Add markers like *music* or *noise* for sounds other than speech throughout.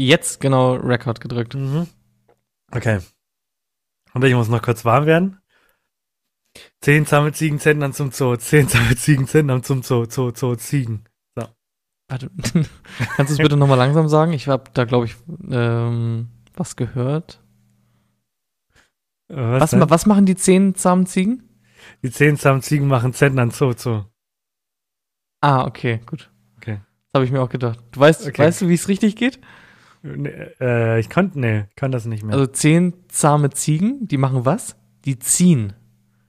Jetzt genau Record gedrückt. Okay. Und ich muss noch kurz warm werden. Zehn zahme Ziegen Zentnern zum Zoo. Zehn zahme Ziegen Zentnern zum Zoo. Zoo, Zoo, Ziegen. Warte, *laughs* kannst du es bitte nochmal langsam sagen? Ich habe da, glaube ich, ähm, was gehört. Äh, Was, ma- was machen die zehn zahmen Ziegen? Die zehn zahmen Ziegen machen Zentnern Zoo, Zoo. Ah, okay, gut. Okay. Das habe ich mir auch gedacht. Du weißt, Okay. weißt du, wie es richtig geht? Äh, ich konnte, nee, kann das nicht mehr. Also zehn zahme Ziegen, die machen was? Die ziehen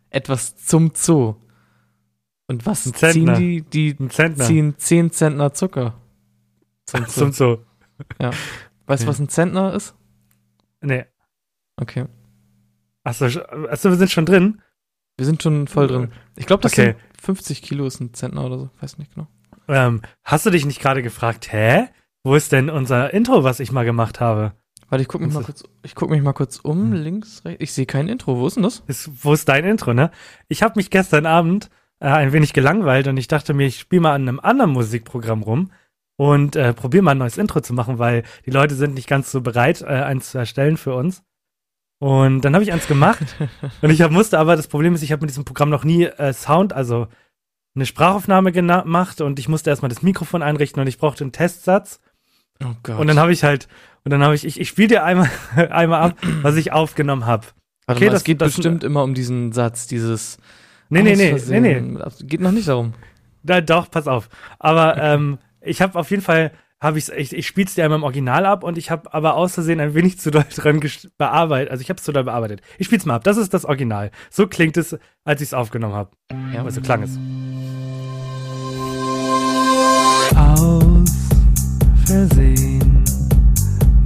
etwas zum Zoo. Und was Ein ziehen Zentner. die? Die ziehen zehn Zentner Zucker. Zum Zoo. *laughs* zum Zoo. weißt du, Ja. was ein Zentner ist? Nee. Okay. Achso, achso, wir sind schon drin. Wir sind schon voll drin. Ich glaube, das Okay. sind 50 Kilo ist ein Zentner oder so. Weiß nicht genau. Ähm, hast du dich nicht gerade gefragt, hä? Wo ist denn unser Intro, was ich mal gemacht habe? Warte, ich guck mich mal kurz, ich guck mich mal kurz um, links, rechts. Ich sehe kein Intro. Wo ist denn das? Ist, wo ist dein Intro, ne? Ich habe mich gestern Abend äh, ein wenig gelangweilt und ich dachte mir, ich spiele mal an einem anderen Musikprogramm rum und äh, probiere mal ein neues Intro zu machen, weil die Leute sind nicht ganz so bereit, äh, eins zu erstellen für uns. Und dann habe ich eins gemacht *laughs* und ich hab, musste aber, das Problem ist, ich habe mit diesem Programm noch nie äh, Sound, also eine Sprachaufnahme gemacht und ich musste erstmal das Mikrofon einrichten und ich brauchte einen Testsatz. Oh Gott. Und dann habe ich halt, und dann habe ich, ich, ich spiele dir einmal, *laughs* einmal ab, was ich aufgenommen habe. Okay, mal, das- geht das- bestimmt immer um diesen Satz, dieses Nee, nee, nee, nee, nee. Geht noch nicht darum. Da, doch, pass auf. Aber ähm, ich habe auf jeden Fall, habe ich's, ich, ich spiel's dir einmal im Original ab und ich habe aber aus Versehen ein wenig *laughs* zu doll dran bearbeitet. Also ich habe es zu doll bearbeitet. Ich spiel's mal ab. Das ist das Original. So klingt es, als ich es aufgenommen habe. Ja. Also klang es. Versehen,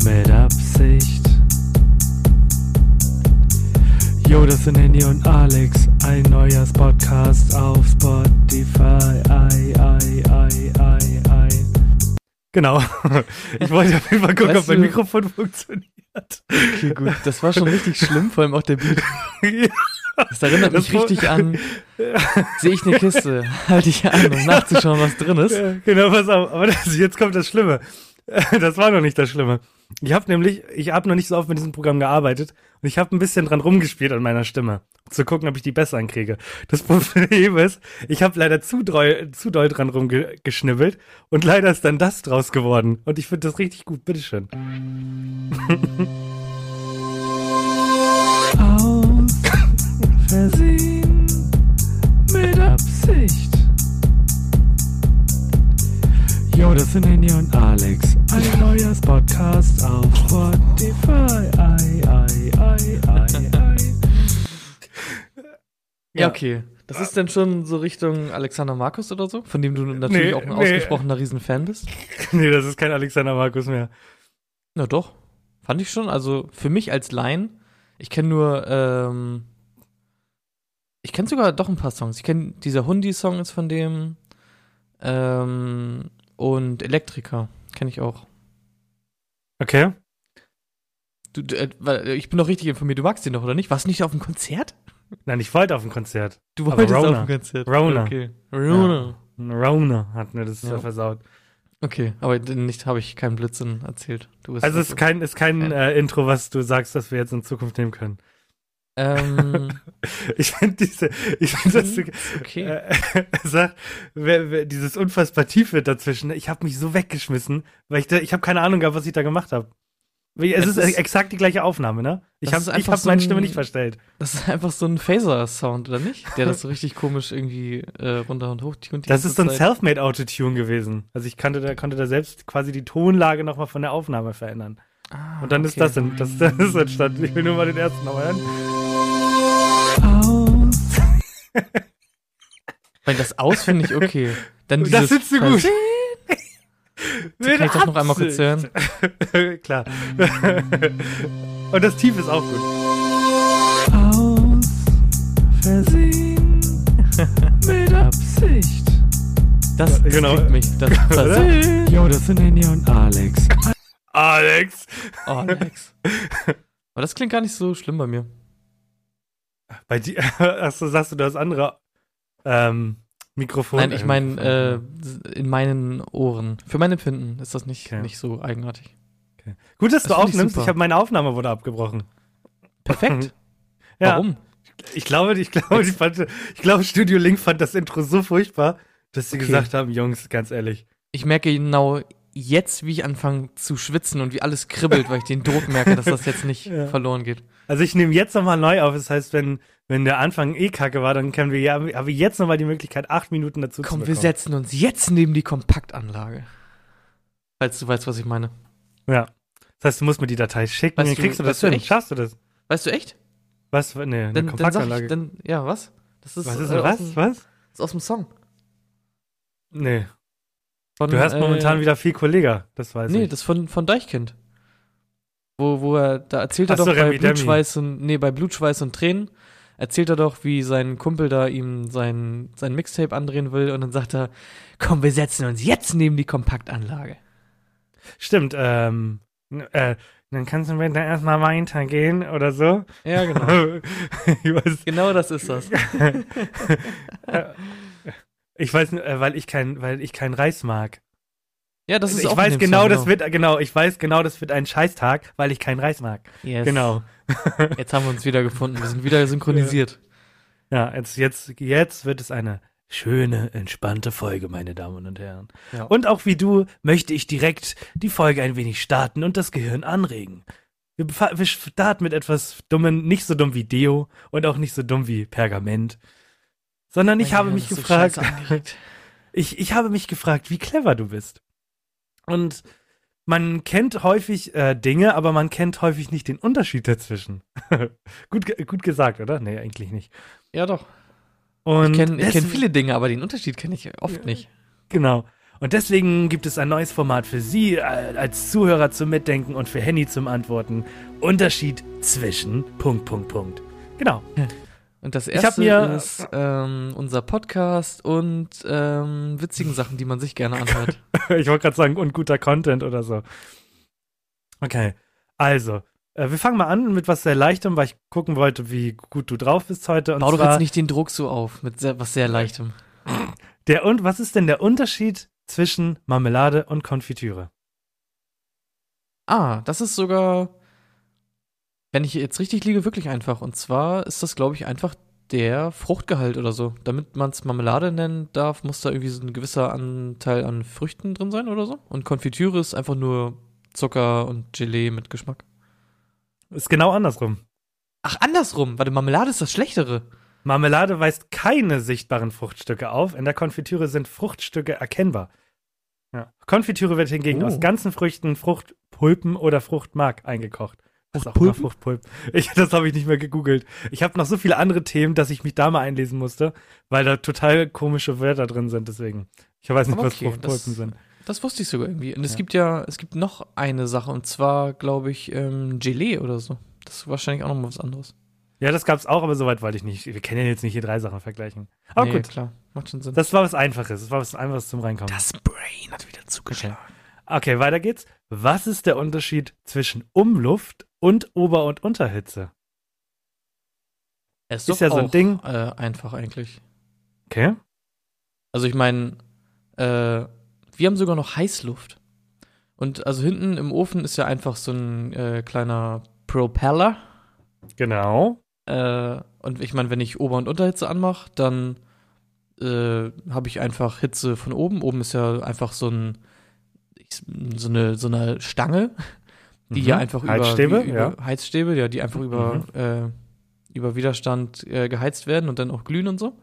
mit Absicht. Yo, das sind Henny und Alex. Ein neuer Podcast auf Spotify. Genau. *laughs* Ich wollte auf jeden Fall gucken, Weißt ob mein du- Mikrofon funktioniert. Okay, gut. Das war schon richtig schlimm, vor allem auch der Beat. *laughs* Das erinnert mich Das war- richtig an, *laughs* sehe ich eine Kiste, halte ich an, um nachzuschauen, was drin ist. Genau, pass auf. Aber das, jetzt kommt das Schlimme. Das war noch nicht das Schlimme. Ich habe nämlich, ich habe noch nicht so oft mit diesem Programm gearbeitet und ich habe ein bisschen dran rumgespielt an meiner Stimme, um zu gucken, ob ich die besser ankriege. Das *laughs* Problem ist, ich habe leider zu doll, zu doll dran rumgeschnibbelt und leider ist dann das draus geworden. Und ich finde das richtig gut. Bitteschön. *laughs* Aus Versehen, mit Absicht. Yo, das sind Henny und Alex. Ein neuer Podcast auf Spotify. Ei, ei, ei, ei, ei. Ja, okay. Das ist dann schon so Richtung Alexander Markus oder so, von dem du natürlich Nee, auch ein nee. ausgesprochener Riesenfan bist. *laughs* nee, das ist kein Alexander Markus mehr. Na doch, fand ich schon. Also für mich als Laien, ich kenne nur, ähm, ich kenne sogar doch ein paar Songs. Ich kenne dieser Hundi-Song ist von dem ähm, und Elektriker kenne ich auch. Okay. Du, äh, weil, ich bin doch richtig informiert. Du magst den doch oder nicht? Warst du nicht auf dem Konzert? Nein, ich wollte auf ein Konzert. Du wolltest auf dem Konzert. Rona. Okay. Rona. Rona hat mir das Ja. äh, versaut. Okay, aber nicht habe ich keinen Blödsinn erzählt. Also es ist kein, ist kein Ja. äh, Intro, was du sagst, dass wir jetzt in Zukunft nehmen können. Ähm, *laughs* Ich finde diese, ich finde das, ist okay. äh, *laughs* sagt, wer, wer, dieses unfassbar tiefe dazwischen. Ich habe mich so weggeschmissen, weil ich da, ich habe keine Ahnung gehabt, was ich da gemacht habe. Es, Es ist, ist- exakt die gleiche Aufnahme, ne? Ich habe ist ich hab so meine ein- Stimme nicht verstellt. Das ist einfach so ein Phaser-Sound, oder nicht? Der das so richtig komisch irgendwie äh, runter und hoch tunt. Das ist so ein Zeit. Selfmade Autotune gewesen. Also ich kannte da, konnte da selbst quasi die Tonlage nochmal von der Aufnahme verändern. Ah, Und dann ist okay. das, in, das, *laughs* das ist entstanden. Ich will nur mal den ersten nochmal hören. *laughs* Weil das aus finde ich okay. Dann Das findest du gut. Kann ich das noch einmal kurz hören? *laughs* Klar. Und das Tief ist auch gut. Aus Versehen. *laughs* Mit Absicht. Das, das genau. mich. Das, das? Jo, das sind Henny und Alex. Alex. oh, Alex. Aber das klingt gar nicht so schlimm bei mir. Bei dir, *laughs* achso, sagst du das andere ähm, Mikrofon? Nein, ich meine, äh, in meinen Ohren. Für mein Empfinden ist das nicht, Okay. nicht so eigenartig. Gut, dass das du ich aufnimmst. super. Ich habe meine Aufnahme wurde abgebrochen. Perfekt. *laughs* Ja. Warum? Ich glaube, ich glaube, fand, ich glaube, Studio Link fand das Intro so furchtbar, dass sie Okay. gesagt haben, Jungs, ganz ehrlich. Ich merke genau jetzt, wie ich anfange zu schwitzen und wie alles kribbelt, weil ich den Druck merke, dass das jetzt nicht *laughs* Ja. verloren geht. Also ich nehme jetzt nochmal neu auf. Das heißt, wenn, wenn der Anfang eh kacke war, dann können wir ja, haben wir jetzt nochmal die Möglichkeit, acht Minuten dazu Komm, zu wir bekommen. setzen uns jetzt neben die Kompaktanlage. Falls du weißt, was ich meine. Ja. Das heißt, du musst mir die Datei schicken, Weißt dann du- kriegst du das hin. echt? Schaffst du das? Weißt du echt? Was? Nee, eine Dann, dann Kompaktanlage. ich, dann, ja, was? Das ist, was ist äh, was? dem- Was? Das ist aus dem Song. Nee. Von, Du hörst äh, momentan wieder viel Kollega, das weiß Nee, ich. das von, von Deichkind. Wo, wo er, da erzählt er Ach so, doch bei Remi Demi. Blutschweiß und, nee, bei Blutschweiß und Tränen, erzählt er doch, wie sein Kumpel da ihm sein, sein Mixtape andrehen will und dann sagt er, komm, wir setzen uns jetzt neben die Kompaktanlage. Stimmt, ähm, äh, dann kannst du bitte erstmal weitergehen oder so. Ja, genau. *laughs* genau das ist das. *laughs* ich weiß, äh, weil ich kein, weil ich kein Reis mag. Ja, das ist ich auch weiß genau, Song, das wird, genau, ich weiß genau, das wird ein Scheißtag, weil ich kein Reis mag. Yes. Genau. *laughs* Jetzt haben wir uns wieder gefunden. Wir sind wieder synchronisiert. Ja, jetzt, jetzt, jetzt wird es eine schöne, entspannte Folge, meine Damen und Herren. Ja. Und auch wie du möchte ich direkt die Folge ein wenig starten und das Gehirn anregen. Wir, wir starten mit etwas Dummen, nicht so dumm wie Deo und auch nicht so dumm wie Pergament. Sondern ich Mein habe Gehirn mich so gefragt, angeregt. *laughs* ich, ich habe mich gefragt, wie clever du bist. Und man kennt häufig äh, Dinge, aber man kennt häufig nicht den Unterschied dazwischen. *laughs* gut, gut gesagt, oder? Nee, eigentlich nicht. Ja, doch. Und Ich kenne kenn viele Dinge, aber den Unterschied kenne ich oft nicht. Genau. Und deswegen gibt es ein neues Format für Sie äh, als Zuhörer zum Mitdenken und für Henny zum Antworten. Unterschied zwischen Punkt, Punkt, Punkt. Genau. Und das erste mir- ist ähm, unser Podcast und ähm, witzigen Sachen, die man sich gerne anhört. *laughs* ich wollte gerade sagen, und guter Content oder so. Okay. Also, äh, wir fangen mal an mit was sehr Leichtem, weil ich gucken wollte, wie gut du drauf bist heute. Und Bau doch jetzt nicht den Druck so auf, mit sehr, was sehr Leichtem. der und was ist denn der Unterschied zwischen Marmelade und Konfitüre? Ah, das ist sogar, wenn ich jetzt richtig liege, wirklich einfach. Und zwar ist das, glaube ich, einfach der Fruchtgehalt oder so. Damit man es Marmelade nennen darf, muss da irgendwie so ein gewisser Anteil an Früchten drin sein oder so. Und Konfitüre ist einfach nur Zucker und Gelee mit Geschmack. Ist genau andersrum. Ach, andersrum. Warte, Marmelade ist das Schlechtere. Marmelade weist keine sichtbaren Fruchtstücke auf. In der Konfitüre sind Fruchtstücke erkennbar. Ja. Konfitüre wird hingegen Oh. aus ganzen Früchten, Fruchtpulpen oder Fruchtmark eingekocht. Fruchtpulpen? Ich, das habe ich nicht mehr gegoogelt. Ich habe noch so viele andere Themen, dass ich mich da mal einlesen musste, weil da total komische Wörter drin sind. Deswegen. Ich weiß nicht, Aber was okay, Fruchtpulpen das- sind. Das wusste ich sogar irgendwie. Und es Ja. gibt ja, es gibt noch eine Sache und zwar, glaube ich, ähm, Gelee oder so. Das ist wahrscheinlich auch noch mal was anderes. Ja, das gab's auch, aber soweit wollte ich nicht. Wir können ja jetzt nicht hier drei Sachen vergleichen. Aber nee, gut, klar. Macht schon Sinn. das war was Einfaches. Das war was Einfaches zum Reinkommen. Das Brain hat wieder zugeschlagen. Okay, weiter geht's. Was ist der Unterschied zwischen Umluft und Ober- und Unterhitze? Es Ist ja so ein Ding. Äh, einfach eigentlich. Okay. Also ich meine, äh, wir haben sogar noch Heißluft. Und also hinten im Ofen ist ja einfach so ein äh, kleiner Propeller. Genau. Äh, und ich meine, wenn ich Ober- und Unterhitze anmache, dann äh, habe ich einfach Hitze von oben. Oben ist ja einfach so ein so eine so eine Stange, die Mhm. ja einfach Heizstäbe, über, wie, über Heizstäbe, ja, die einfach über Mhm. äh, über Widerstand äh, geheizt werden und dann auch glühen und so.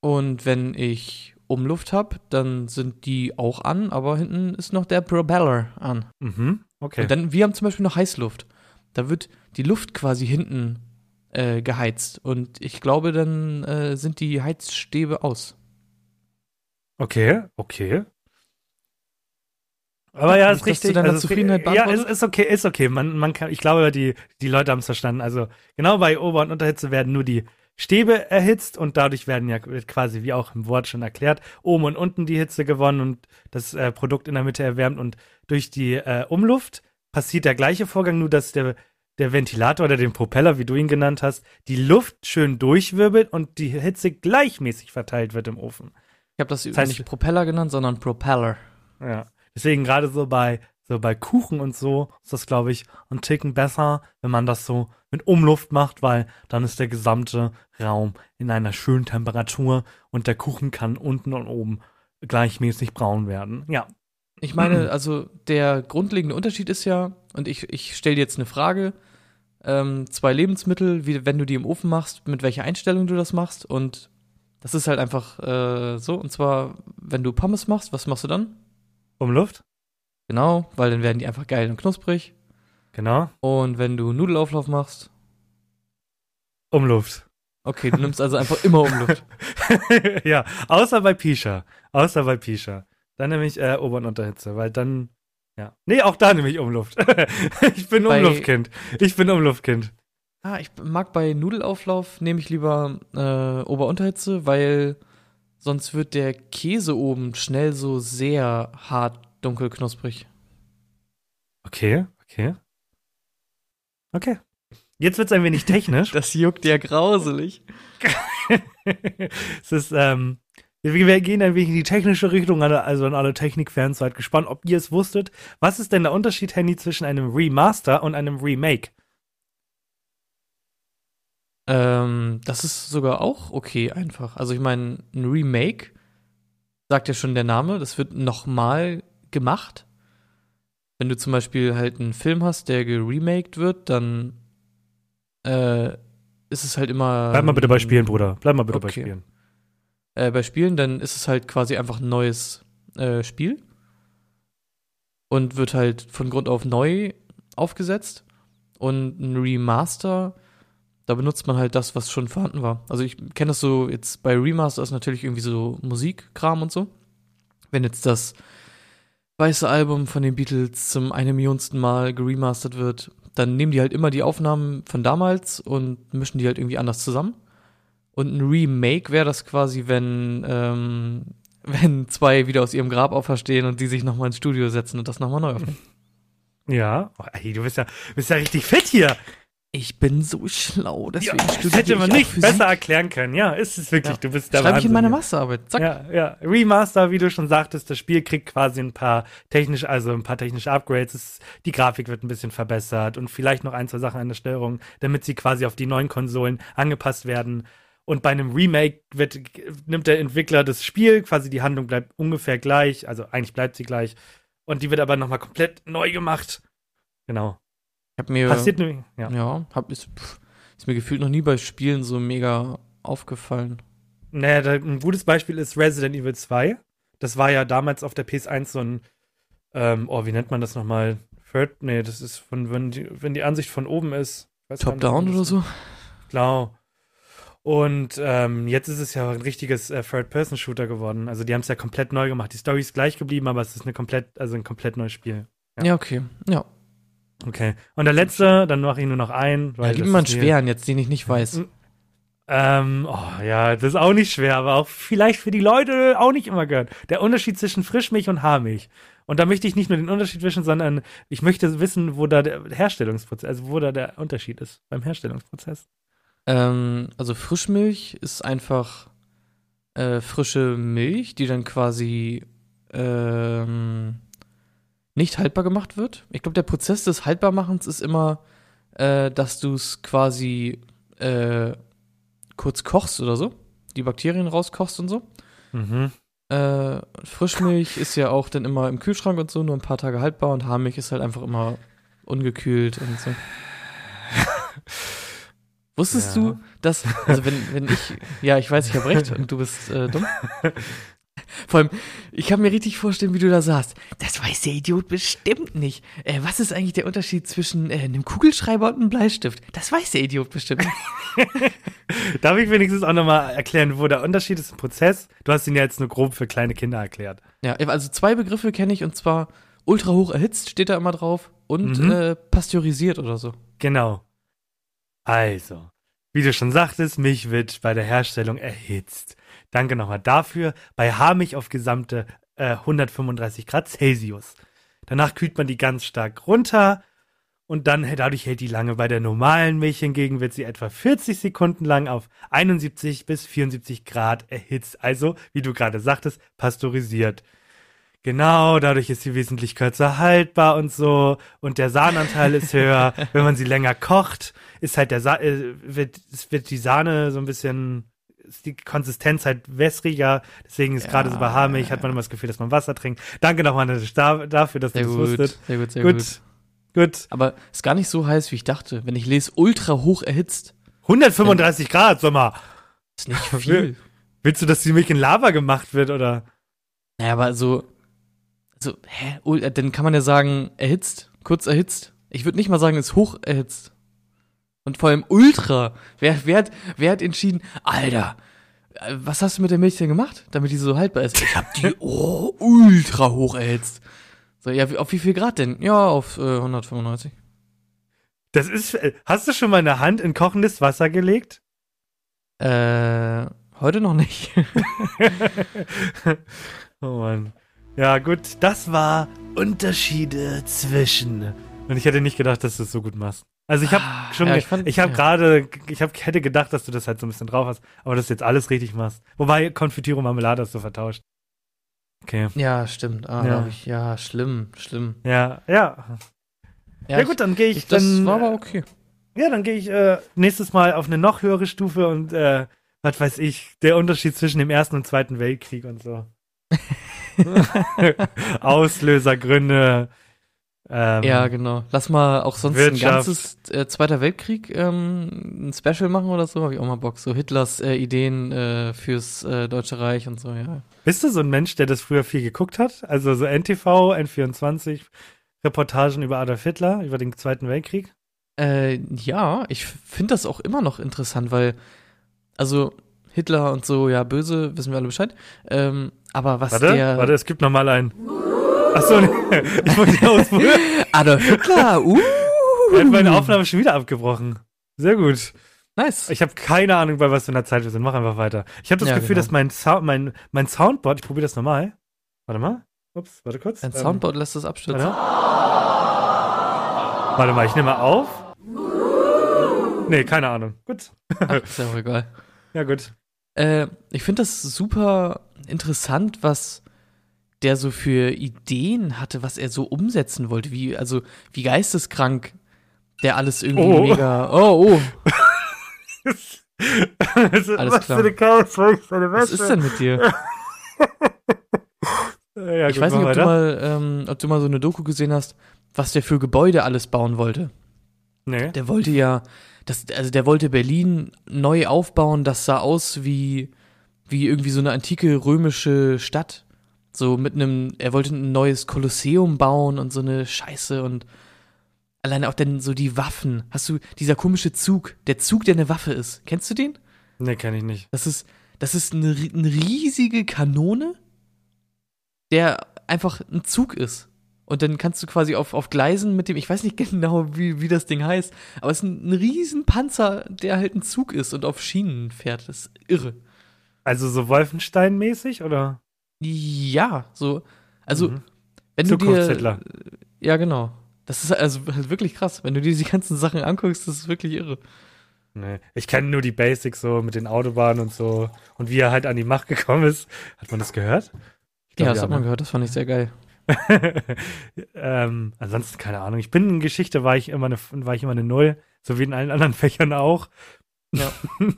Und wenn ich Umluft habe, dann sind die auch an, aber hinten ist noch der Propeller an. Mhm. Okay. Und dann, wir haben zum Beispiel noch Heißluft. Da wird die Luft quasi hinten äh, geheizt. Und ich glaube, dann äh, sind die Heizstäbe aus. okay, okay. Aber ja, ist richtig. also es- Zufriedenheit ja, ist, ist okay, ist okay. Man, man kann, ich glaube, die, die Leute haben es verstanden. Also genau bei Ober- und Unterhitze werden nur die Stäbe erhitzt und dadurch werden ja quasi, wie auch im Wort schon erklärt, oben und unten die Hitze gewonnen und das äh, Produkt in der Mitte erwärmt und durch die äh, Umluft passiert der gleiche Vorgang, nur dass der, der Ventilator oder den Propeller, wie du ihn genannt hast, die Luft schön durchwirbelt und die Hitze gleichmäßig verteilt wird im Ofen. Ich habe das, Das heißt- nicht Propeller genannt, sondern Propeller. Ja. Deswegen gerade so bei so bei Kuchen und so ist das, glaube ich, ein Ticken besser, wenn man das so mit Umluft macht, weil dann ist der gesamte Raum in einer schönen Temperatur und der Kuchen kann unten und oben gleichmäßig braun werden. Ja. Ich meine, *clears throat* also der grundlegende Unterschied ist ja, und ich, ich stelle dir jetzt eine Frage, ähm, zwei Lebensmittel, wie, wenn du die im Ofen machst, mit welcher Einstellung du das machst und das ist halt einfach äh, so, und zwar, wenn du Pommes machst, was machst du dann? Umluft? Genau, weil dann werden die einfach geil und knusprig. Genau. Und wenn du Nudelauflauf machst, Umluft. okay, du nimmst also einfach immer Umluft. *laughs* ja, außer bei Pisha. Außer bei Pisha. Dann nehme ich äh, Ober- und Unterhitze, weil dann ja. Nee, auch da nehme ich Umluft. *laughs* ich bin Bei- Umluftkind. Ich bin Umluftkind. Ah, ich mag bei Nudelauflauf, nehme ich lieber äh, Ober-Unterhitze, weil sonst wird der Käse oben schnell so sehr hart, dunkel, knusprig. Okay, okay. Okay. Jetzt wird's ein wenig technisch. *laughs* Das juckt ja grauselig. *laughs* es ist, ähm, wir, gehen ein wenig in die technische Richtung, also an alle Technikfans, seid gespannt, ob ihr es wusstet. Was ist denn der Unterschied, Henny, zwischen einem Remaster und einem Remake? Ähm, das ist sogar auch okay einfach. Also ich meine, ein Remake, sagt ja schon der Name, das wird nochmal gemacht. Wenn du zum Beispiel halt einen Film hast, der geremaked wird, dann äh, ist es halt immer. Bleib mal bitte bei Spielen, Bruder. Bleib mal bitte bei Okay. Spielen. äh, bei Spielen, dann ist es halt quasi einfach ein neues äh, Spiel und wird halt von Grund auf neu aufgesetzt. Und ein Remaster, da benutzt man halt das, was schon vorhanden war. Also ich kenne das so, jetzt bei Remaster ist natürlich irgendwie so Musikkram und so. Wenn jetzt das weiße Album von den Beatles zum eine Millionsten Mal geremastert wird, dann nehmen die halt immer die Aufnahmen von damals und mischen die halt irgendwie anders zusammen. Und ein Remake wäre das quasi, wenn, ähm, *laughs* wenn zwei wieder aus ihrem Grab auferstehen und die sich nochmal ins Studio setzen und das nochmal neu aufnehmen. Ja. Oh, ey, du bist ja, bist ja richtig fit hier. Ich bin so schlau, deswegen ja, das studiere hätte man nicht Physik. besser erklären können. Ja, ist es wirklich. Ja. Du bist der Schreibe ich in meine. Masterarbeit. Zack. Ja, ja. Remaster, wie du schon sagtest, das Spiel kriegt quasi ein paar technisch, also ein paar technische Upgrades. Es, die Grafik wird ein bisschen verbessert und vielleicht noch ein, zwei Sachen an der Steuerung, damit sie quasi auf die neuen Konsolen angepasst werden. Und bei einem Remake wird, nimmt der Entwickler das Spiel, quasi die Handlung bleibt ungefähr gleich, also eigentlich bleibt sie gleich. Und die wird aber nochmal komplett neu gemacht. Genau. Ich hab mir, Passiert nämlich, ja. ja, hab, ist, pff, ist mir gefühlt noch nie bei Spielen so mega aufgefallen. Naja, da, ein gutes Beispiel ist Resident Evil 2. Das war ja damals auf der PS1 so ein, ähm, oh, wie nennt man das nochmal? Third, nee, das ist von, wenn die, wenn die Ansicht von oben ist. Top-Down oder so? Genau. Und ähm, jetzt ist es ja ein richtiges äh, Third-Person-Shooter geworden. Also die haben es ja komplett neu gemacht. Die Story ist gleich geblieben, aber es ist eine komplett, also ein komplett neues Spiel. Ja. Ja, okay. Ja. Okay. Und der letzte, dann mache ich nur noch einen. ja Weil gib das mir mal einen schweren jetzt, den ich nicht weiß. Ähm, oh ja, das ist auch nicht schwer, aber auch vielleicht für die Leute auch nicht immer gehört. Der Unterschied zwischen Frischmilch und Haarmilch. Und da möchte ich nicht nur den Unterschied wissen, sondern ich möchte wissen, wo da der Herstellungsprozess, also wo da der Unterschied ist beim Herstellungsprozess. Ähm, also Frischmilch ist einfach äh, frische Milch, die dann quasi ähm, nicht haltbar gemacht wird. Ich glaube, der Prozess des Haltbarmachens ist immer, äh, dass du es quasi äh, kurz kochst oder so, die Bakterien rauskochst und so. Mhm. Äh, Frischmilch ist ja auch dann immer im Kühlschrank und so, nur ein paar Tage haltbar und Haarmilch ist halt einfach immer ungekühlt und so. *laughs* Wusstest Ja. du, dass, also wenn, wenn ich, ja, ich weiß, ich habe recht und du bist äh, dumm. *laughs* Vor allem, ich kann mir richtig vorstellen, wie du da saßt. Das weiß der Idiot bestimmt nicht. Äh, was ist eigentlich der Unterschied zwischen äh, einem Kugelschreiber und einem Bleistift? Das weiß der Idiot bestimmt nicht. *laughs* Darf ich wenigstens auch nochmal erklären, wo der Unterschied ist im Prozess? Du hast ihn ja jetzt nur grob für kleine Kinder erklärt. Ja, also zwei Begriffe kenne ich und zwar ultra hoch erhitzt, steht da immer drauf. Und Mhm. äh, pasteurisiert oder so. Genau. Also, wie du schon sagtest, Milch wird bei der Herstellung erhitzt. Danke nochmal dafür. Bei Haarmilch auf gesamte äh, 135 Grad Celsius. Danach kühlt man die ganz stark runter und dann dadurch hält die lange. Bei der normalen Milch hingegen wird sie etwa 40 Sekunden lang auf 71 bis 74 Grad erhitzt. Also, wie du gerade sagtest, pasteurisiert. Genau, dadurch ist sie wesentlich kürzer haltbar und so. Und der Sahnanteil ist höher. *laughs* Wenn man sie länger kocht, ist halt der Sa äh, wird, wird die Sahne so ein bisschen, ist die Konsistenz halt wässriger. Deswegen ist gerade so bei Haarmilch hat man immer das Gefühl, dass man Wasser trinkt. Danke nochmal da- dafür, dass Sehr du das gut, wusstet. sehr gut, sehr gut. Gut, gut. Aber ist gar nicht so heiß, wie ich dachte. Wenn ich lese, ultra hoch erhitzt, 135 Grad, Sommer. ist nicht *laughs* viel. Willst du, dass die Milch in Lava gemacht wird oder? naja, aber so, so, hä? Äh, Dann kann man ja sagen, erhitzt, kurz erhitzt. Ich würde nicht mal sagen, ist hoch erhitzt. Und vor allem ultra. Wer, wer, hat, wer hat entschieden, Alter, was hast du mit der Milch denn gemacht, damit die so haltbar ist? Ich hab die *laughs* oh, ultra hoch erhitzt. So, ja, auf wie viel Grad denn? Ja, auf äh, 195. Das ist. äh, Hast du schon mal eine Hand in kochendes Wasser gelegt? Äh, heute noch nicht. *laughs* *laughs* oh Mann. Ja, gut, das war Unterschiede zwischen. Und ich hätte nicht gedacht, dass du es so gut machst. Also ich habe Ah, schon, ja, ich fand- ich habe ja. gerade, ich hab, hätte gedacht, dass du das halt so ein bisschen drauf hast, aber dass du jetzt alles richtig machst. Wobei Konfitüre und Marmelade hast du vertauscht. Okay. ja, stimmt. Ah, Ja. ja. ich. Ja, schlimm, schlimm. Ja, ja. Ja, gut, dann gehe ich, ich, das dann. war aber okay. Ja, dann gehe ich äh, nächstes Mal auf eine noch höhere Stufe und äh, was weiß ich, der Unterschied zwischen dem Ersten und Zweiten Weltkrieg und so. *laughs* *laughs* Auslösergründe. Ähm, Ja, genau. Lass mal auch sonst Wirtschaft. ein ganzes äh, Zweiter Weltkrieg ähm, ein Special machen oder so. Habe ich auch mal Bock. So Hitlers äh, Ideen äh, fürs äh, Deutsche Reich und so, ja. Bist du so ein Mensch, der das früher viel geguckt hat? Also so NTV, N24, Reportagen über Adolf Hitler, über den Zweiten Weltkrieg? Äh, ja, ich finde das auch immer noch interessant, weil, also Hitler und so, ja, böse, wissen wir alle Bescheid. Ähm, aber was Warte, der. warte, es gibt noch mal einen. Achso, nee, *laughs* ich wollte ausprobieren. *laughs* Adolf Hitler, uh! Hat meine Aufnahme schon wieder abgebrochen. Sehr gut. Nice. Ich habe keine Ahnung, bei was für einer Zeit wir sind. Mach einfach weiter. Ich habe das Ja, Gefühl, genau. dass mein, Sound, mein, mein Soundboard, ich probiere das nochmal. Warte mal. Ups, warte kurz. Ein Ähm, Soundboard lässt das abstürzen. Warte. warte mal, ich nehme mal auf. Nee, keine Ahnung. Gut. Ach, ist ja auch egal. *laughs* Ja, gut. Äh, ich finde das super interessant, was der so für Ideen hatte, was er so umsetzen wollte. Wie, also, wie geisteskrank der alles irgendwie Oh. mega. Oh, oh, Also, *laughs* Alles was klar. für eine Chaos, eine was ist denn mit dir? *laughs* Ja, ich gut, weiß nicht, ob du, mal, ähm, ob du mal so eine Doku gesehen hast, was der für Gebäude alles bauen wollte. Nee. Der wollte ja, das, also der wollte Berlin neu aufbauen, das sah aus wie, wie irgendwie so eine antike römische Stadt. So mit einem, er wollte ein neues Kolosseum bauen und so eine Scheiße und alleine auch dann so die Waffen. Hast du, dieser komische Zug, der Zug, der eine Waffe ist. Kennst du den? Nee, kenne ich nicht. Das ist, das ist eine, eine riesige Kanone, der einfach ein Zug ist. Und dann kannst du quasi auf, auf Gleisen mit dem, ich weiß nicht *laughs* genau, wie, wie das Ding heißt, aber es ist ein, ein riesen Panzer, der halt ein Zug ist und auf Schienen fährt. Das ist irre. Also so Wolfenstein-mäßig oder? Ja, so, also, Mhm. wenn du dir, Zukunftshitler. ja genau. Das ist also halt wirklich krass. Wenn du dir die ganzen Sachen anguckst, das ist wirklich irre. Nee. Ich kenne nur die Basics so mit den Autobahnen und so. Und wie er halt an die Macht *laughs* gekommen ist. Hat man das gehört? Glaub, Ja, das hat man ne? gehört, das fand ich sehr geil. *laughs* ähm, ansonsten keine Ahnung. Ich bin in Geschichte war ich immer eine war ich immer eine Null, so wie in allen anderen *laughs* Fächern auch. Ja. *laughs*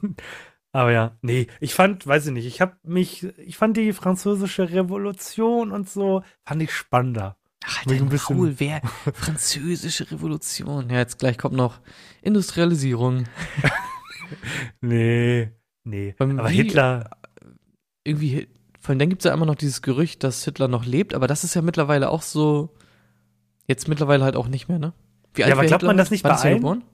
Aber ja, nee, ich fand, weiß ich nicht, ich habe mich, ich fand die französische Revolution und so, fand ich spannender. Ach, Mich ein Alter, bisschen- Paul, wer? Französische Revolution. Ja, jetzt gleich kommt noch Industrialisierung. Nee, nee. Aber wie- Hitler, Irgendwie, von dann gibt es ja immer noch dieses Gerücht, dass Hitler noch lebt, aber das ist ja mittlerweile auch so, jetzt mittlerweile halt auch nicht mehr, ne? Wie Ja, aber glaubt man Hitler? das nicht Wann bei allen? geboren?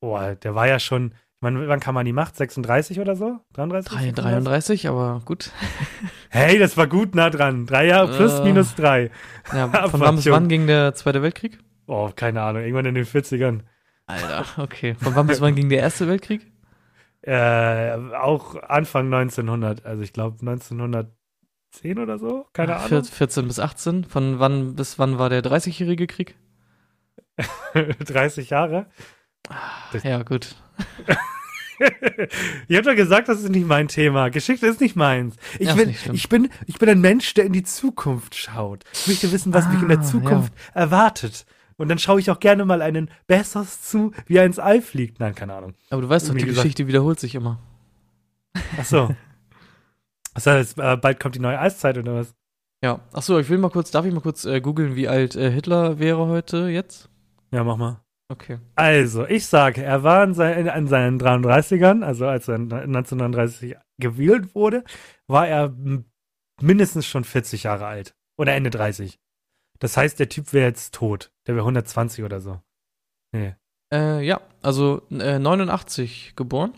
boah, der war ja schon, ich Wann, kam man die Macht? 36 oder so? 33? Drei- 33, aber gut. *laughs* Hey, das war gut nah dran. Drei Jahre plus Äh. minus drei. Ja, *laughs* von wann bis wann ging der Zweite Weltkrieg? Oh, keine Ahnung. Irgendwann in den 40ern. Alter, okay. Von wann bis wann ging der Erste Weltkrieg? Äh, auch Anfang 1900. Also ich glaube 1910 oder so. Keine Vier- Ahnung. 14 bis 18. Von wann bis wann war der 30-jährige Krieg? *laughs* 30 Jahre. Das- Ja, gut. *laughs* ich habe doch gesagt, das ist nicht mein Thema. Geschichte ist nicht meins. Ich, Ja, bin, ich, bin, ich bin ein Mensch, der in die Zukunft schaut. Ich möchte wissen, was mich in der Ah, Zukunft erwartet. Und dann schaue ich auch gerne mal einen Bessos zu, wie er ins All fliegt. Nein, keine Ahnung. Aber du weißt doch, die gesagt- Geschichte wiederholt sich immer. Ach so. *laughs* Das heißt, äh, bald kommt die neue Eiszeit oder was? Ja. Achso, ich will mal kurz, darf ich mal kurz äh, googeln, wie alt äh, Hitler wäre heute jetzt? Ja, mach mal. Okay. Also, ich sage, er war in, sein, in seinen 33ern, also als er 1939 gewählt wurde, war er mindestens schon 40 Jahre alt. Oder Ende 30. Das heißt, der Typ wäre jetzt tot. Der wäre 120 oder so. Nee. Äh, ja, also äh, 89 geboren.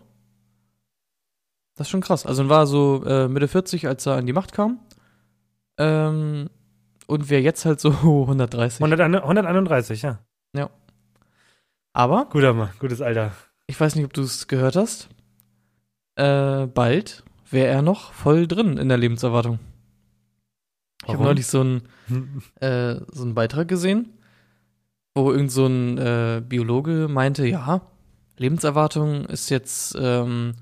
Das ist schon krass. Also war so äh, Mitte 40, als er an die Macht kam. Ähm, und wäre jetzt halt so 130. 100, 131, ja. Aber Guter Mann, gutes Alter. ich weiß nicht, ob du es gehört hast. Äh, bald wäre er noch voll drin in der Lebenserwartung. Ich habe neulich so einen *laughs* äh, so einen Beitrag gesehen, wo irgend so ein äh, Biologe meinte, ja, Lebenserwartung ist jetzt ähm,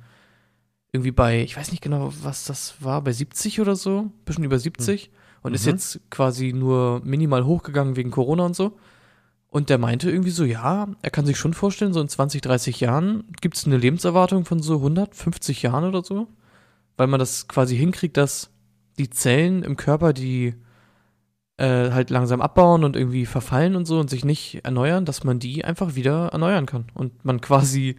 irgendwie bei, ich weiß nicht genau, was das war, bei 70 oder so, bisschen über 70 und ist Mhm. jetzt quasi nur minimal hochgegangen wegen Corona und so. Und der meinte irgendwie so, ja, er kann sich schon vorstellen, so in 20, 30 Jahren gibt es eine Lebenserwartung von so 150 Jahren oder so, weil man das quasi hinkriegt, dass die Zellen im Körper, die äh, halt langsam abbauen und irgendwie verfallen und so und sich nicht erneuern, dass man die einfach wieder erneuern kann und man quasi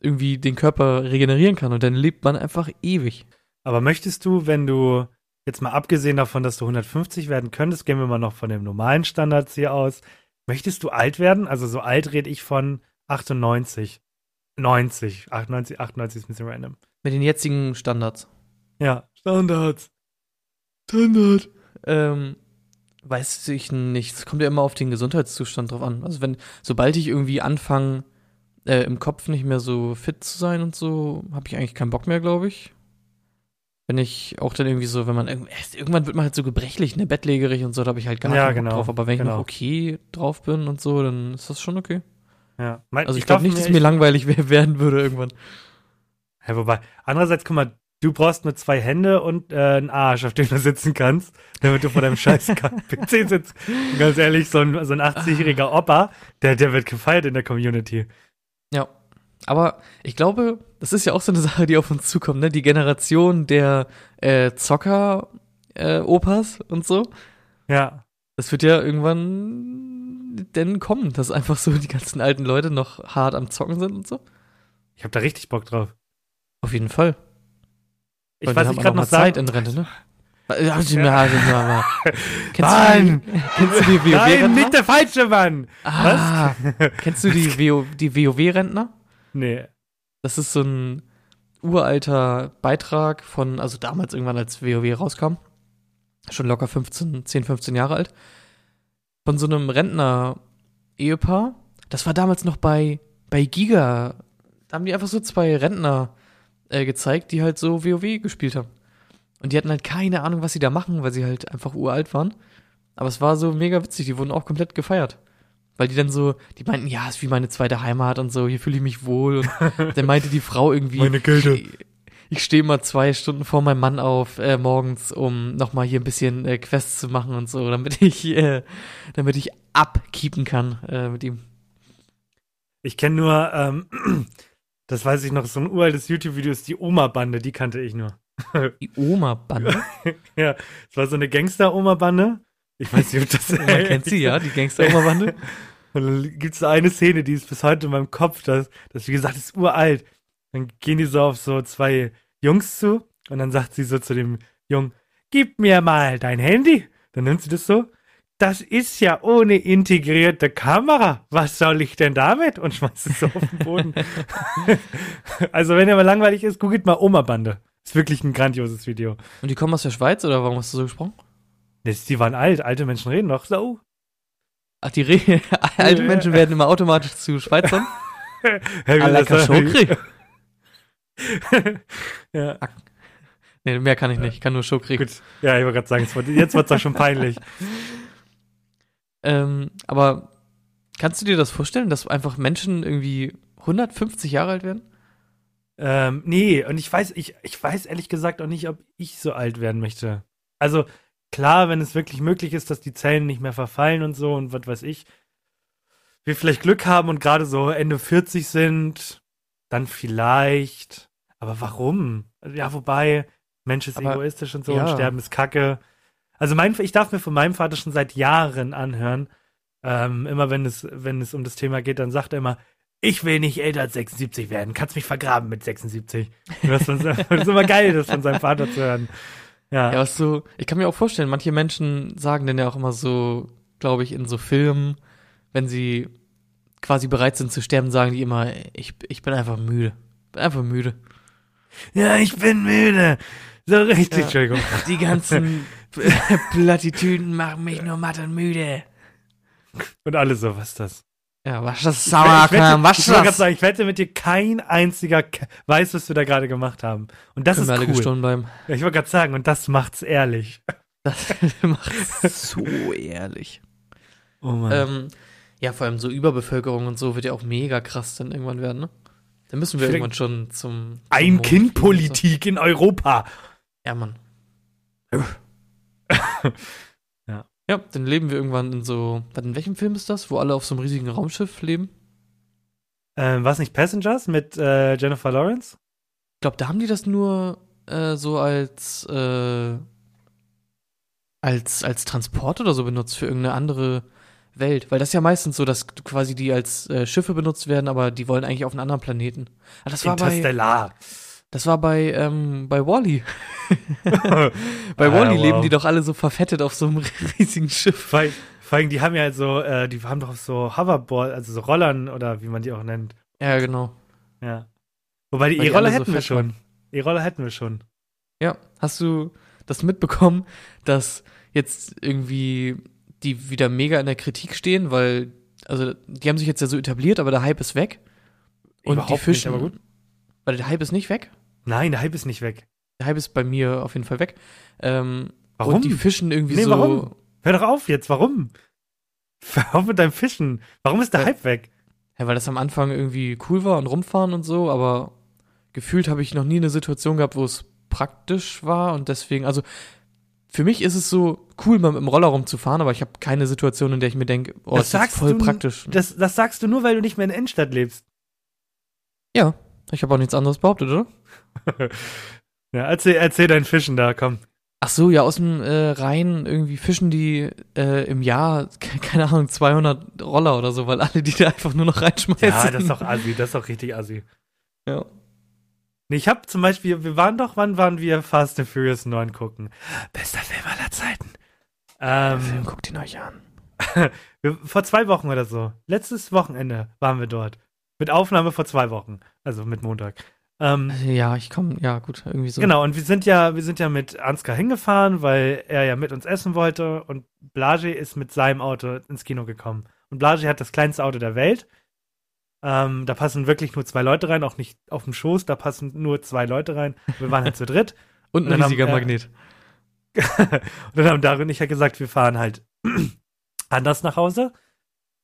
irgendwie den Körper regenerieren kann und dann lebt man einfach ewig. Aber möchtest du, wenn du, jetzt mal abgesehen davon, dass du 150 werden könntest, gehen wir mal noch von den normalen Standards hier aus, möchtest du alt werden? Also so alt rede ich von 98, 90, 98, 98 ist ein bisschen random. Mit den jetzigen Standards. Ja, Standards. Standard. Ähm, weiß ich nicht. Es kommt ja immer auf den Gesundheitszustand drauf an. Also wenn, sobald ich irgendwie anfange, äh, im Kopf nicht mehr so fit zu sein und so, habe ich eigentlich keinen Bock mehr, glaube ich. Wenn ich auch dann irgendwie so, wenn man irgendwann wird man halt so gebrechlich, ne, bettlägerig und so, da habe ich halt gar Ja, keinen Bock genau, drauf. Aber wenn ich genau. noch okay drauf bin und so, dann ist das schon okay. Ja. Mein, Also ich, glaube nicht, dass mir langweilig *laughs* werden würde irgendwann. Ja, wobei, andererseits, guck mal, du brauchst nur zwei Hände und äh, einen Arsch, auf dem du sitzen kannst, damit du vor deinem scheiß *laughs* PC sitzt. Und ganz ehrlich, so ein, so ein 80-jähriger Opa, der, der wird gefeiert in der Community. Ja. Aber ich glaube, das ist ja auch so eine Sache, die auf uns zukommt, ne? Die Generation der äh, Zocker-Opas und so. Ja. Das wird ja irgendwann denn kommen, dass einfach so die ganzen alten Leute noch hart am Zocken sind und so. Ich habe da richtig Bock drauf. Auf jeden Fall. Ich Weil weiß nicht gerade mal noch Zeit in Rente, ne? Ja, also, ja, ja. *laughs* Kennst Mann! du die, kennst du die Nein, WoW-Rentner? nicht der falsche Mann! Ah, kennst du die, WoW die WoW-Rentner? Nee. Das ist so ein uralter Beitrag von, also damals irgendwann, als WoW rauskam. Schon locker 15, 10, 15 Jahre alt. Von so einem Rentner-Ehepaar. Das war damals noch bei, bei Giga. Da haben die einfach so zwei Rentner äh, gezeigt, die halt so WoW gespielt haben. Und die hatten halt keine Ahnung, was sie da machen, weil sie halt einfach uralt waren. Aber es war so mega witzig, die wurden auch komplett gefeiert. Weil die dann so, die meinten, ja, ist wie meine zweite Heimat und so, hier fühle ich mich wohl. Und *laughs* dann meinte die Frau irgendwie, Meine Kälte. ich, ich stehe mal zwei Stunden vor meinem Mann auf äh, morgens, um nochmal hier ein bisschen äh, Quests zu machen und so, damit *laughs* ich, äh, damit ich abkeepen kann äh, mit ihm. Ich kenne nur, ähm, das weiß ich noch, so ein uraltes YouTube-Video ist die Oma-Bande, die kannte ich nur. *laughs* Die Oma-Bande. Ja, es war so eine Gangster-Oma-Bande. Ich weiß nicht, ob das *laughs* Man kennt sie, ja, die Gangster-Oma-Bande. *laughs* Und dann gibt es so eine Szene, die ist bis heute in meinem Kopf, das, das wie gesagt, ist uralt. Dann gehen die so auf so zwei Jungs zu und dann sagt sie so zu dem Jungen, gib mir mal dein Handy. Dann nimmt sie das so, das ist ja ohne integrierte Kamera. Was soll ich denn damit? Und schmeißt es so auf den Boden. *laughs* also, wenn ihr mal langweilig ist, googelt mal Oma-Bande. Ist wirklich ein grandioses Video. Und die kommen aus der Schweiz oder warum hast du so gesprochen? Das, die waren alt. Alte Menschen reden doch so. Ach, die Re *laughs* alte Menschen werden immer automatisch zu Schweizern. Hey, À la das- Schokri. ja, Nee, mehr kann ich nicht. Ich kann nur Schokri. gut. Ja, ich wollte gerade sagen, jetzt wird es doch schon peinlich. *laughs* Ähm, aber kannst du dir das vorstellen, dass einfach Menschen irgendwie 150 Jahre alt werden? Ähm, nee, und ich weiß, ich, ich weiß ehrlich gesagt auch nicht, ob ich so alt werden möchte. Also, klar, wenn es wirklich möglich ist, dass die Zellen nicht mehr verfallen und so und was weiß ich, wir vielleicht Glück haben und gerade so Ende 40 sind, dann vielleicht. Aber warum? Ja, wobei, Mensch ist Aber- egoistisch und so ja. und Sterben ist Kacke. Also mein, ich darf mir von meinem Vater schon seit Jahren anhören, ähm, immer wenn es, wenn es um das Thema geht, dann sagt er immer, ich will nicht älter als 76 werden, kannst mich vergraben mit 76. Das ist, das ist immer geil, das von seinem Vater zu hören. Ja, Ja, was so, ich kann mir auch vorstellen, manche Menschen sagen dann ja auch immer so, glaube ich, in so Filmen, wenn sie quasi bereit sind zu sterben, sagen die immer, ich, ich bin einfach müde. Bin einfach müde. ja ich bin müde. So richtig, Ja. Entschuldigung. Die ganzen *laughs* *laughs* Plattitüden machen mich nur matt und müde. Und alle so, was ist das? Ja, was das Ich Sauerkram, was ich wollte gerade das? sagen, ich wette mit dir, kein einziger weiß, was wir da gerade gemacht haben. Und das Können wir alle ist cool. gestohlen bleiben. Ja, ich wollte gerade sagen, und das macht's ehrlich. Das *laughs* macht's so ehrlich. Oh Mann. Ähm, ja, vor allem so Überbevölkerung und so wird ja auch mega krass dann irgendwann werden, ne? Dann müssen wir Vielleicht- irgendwann schon zum, zum Ein Mond Kind fliegen und so. Politik in Europa. Ja, Mann. *laughs* Ja. Ja, dann leben wir irgendwann in so, in welchem Film ist das, wo alle auf so einem riesigen Raumschiff leben? Ähm, was nicht Passengers mit äh, Jennifer Lawrence? Ich glaube, da haben die das nur äh, so als, äh, als, als Transport oder so benutzt für irgendeine andere Welt. Weil das ist ja meistens so, dass quasi die als äh, Schiffe benutzt werden, aber die wollen eigentlich auf einen anderen Planeten. Ah, das war bei, Interstellar. Das war bei, ähm, bei Wally. *laughs* Bei Ah, Wally wow. leben die doch alle so verfettet auf so einem *laughs* riesigen Schiff. Vor, allem- vor allem, die haben ja so, äh, die haben doch so Hoverboard, also so Rollern oder wie man die auch nennt. Ja, genau. Ja. Wobei die Weil E-Roller alle so hätten wir schon. E-Roller hätten wir schon. Ja, hast du das mitbekommen, dass jetzt irgendwie die wieder mega in der Kritik stehen, weil, also die haben sich jetzt ja so etabliert, aber der Hype ist weg. Und Überhaupt die nicht, Fischen, aber gut. Weil der Hype ist nicht weg. Nein, der Hype ist nicht weg. Der Hype ist bei mir auf jeden Fall weg. Ähm, Warum? Und die fischen irgendwie Nee, so. warum? Hör doch auf jetzt, warum? *laughs* Hör auf mit deinem Fischen. Warum ist der Ja. Hype weg? Ja, weil das am Anfang irgendwie cool war und rumfahren und so, aber gefühlt habe ich noch nie eine Situation gehabt, wo es praktisch war und deswegen, also für mich ist es so cool, mal mit dem Roller rumzufahren, aber ich habe keine Situation, in der ich mir denke, oh, Das das, ist voll du- praktisch. Das, das sagst du nur, weil du nicht mehr in der Innenstadt lebst. ja, ich habe auch nichts anderes behauptet, oder? *laughs* Ja, erzähl, erzähl dein Fischen da, komm. Ach so, ja, aus dem äh, Rhein irgendwie fischen die äh, im Jahr, ke- keine Ahnung, 200 Roller oder so, weil alle die da einfach nur noch reinschmeißen. Ja, das ist doch assi, das ist doch richtig assi. Ja. Nee, ich hab zum Beispiel, wir waren doch, wann waren wir Fast and Furious 9 gucken? Bester Film aller Zeiten. Film, Ähm, guckt ihn euch an. *laughs* wir, vor zwei Wochen oder so. Letztes Wochenende waren wir dort. Mit Aufnahme vor zwei Wochen. Also mit Montag. Ähm, Ja, ich komme, ja gut, irgendwie so. Genau, und wir sind ja, wir sind ja mit Ansgar hingefahren, weil er ja mit uns essen wollte und Blage ist mit seinem Auto ins Kino gekommen. Und Blage hat das kleinste Auto der Welt. Ähm, da passen wirklich nur zwei Leute rein, auch nicht auf dem Schoß, da passen nur zwei Leute rein. Wir waren halt zu *laughs* dritt. Und Und ein dann riesiger haben, äh, Magnet. *laughs* und dann haben Dario und ich ja gesagt, wir fahren halt *clears throat* anders nach Hause.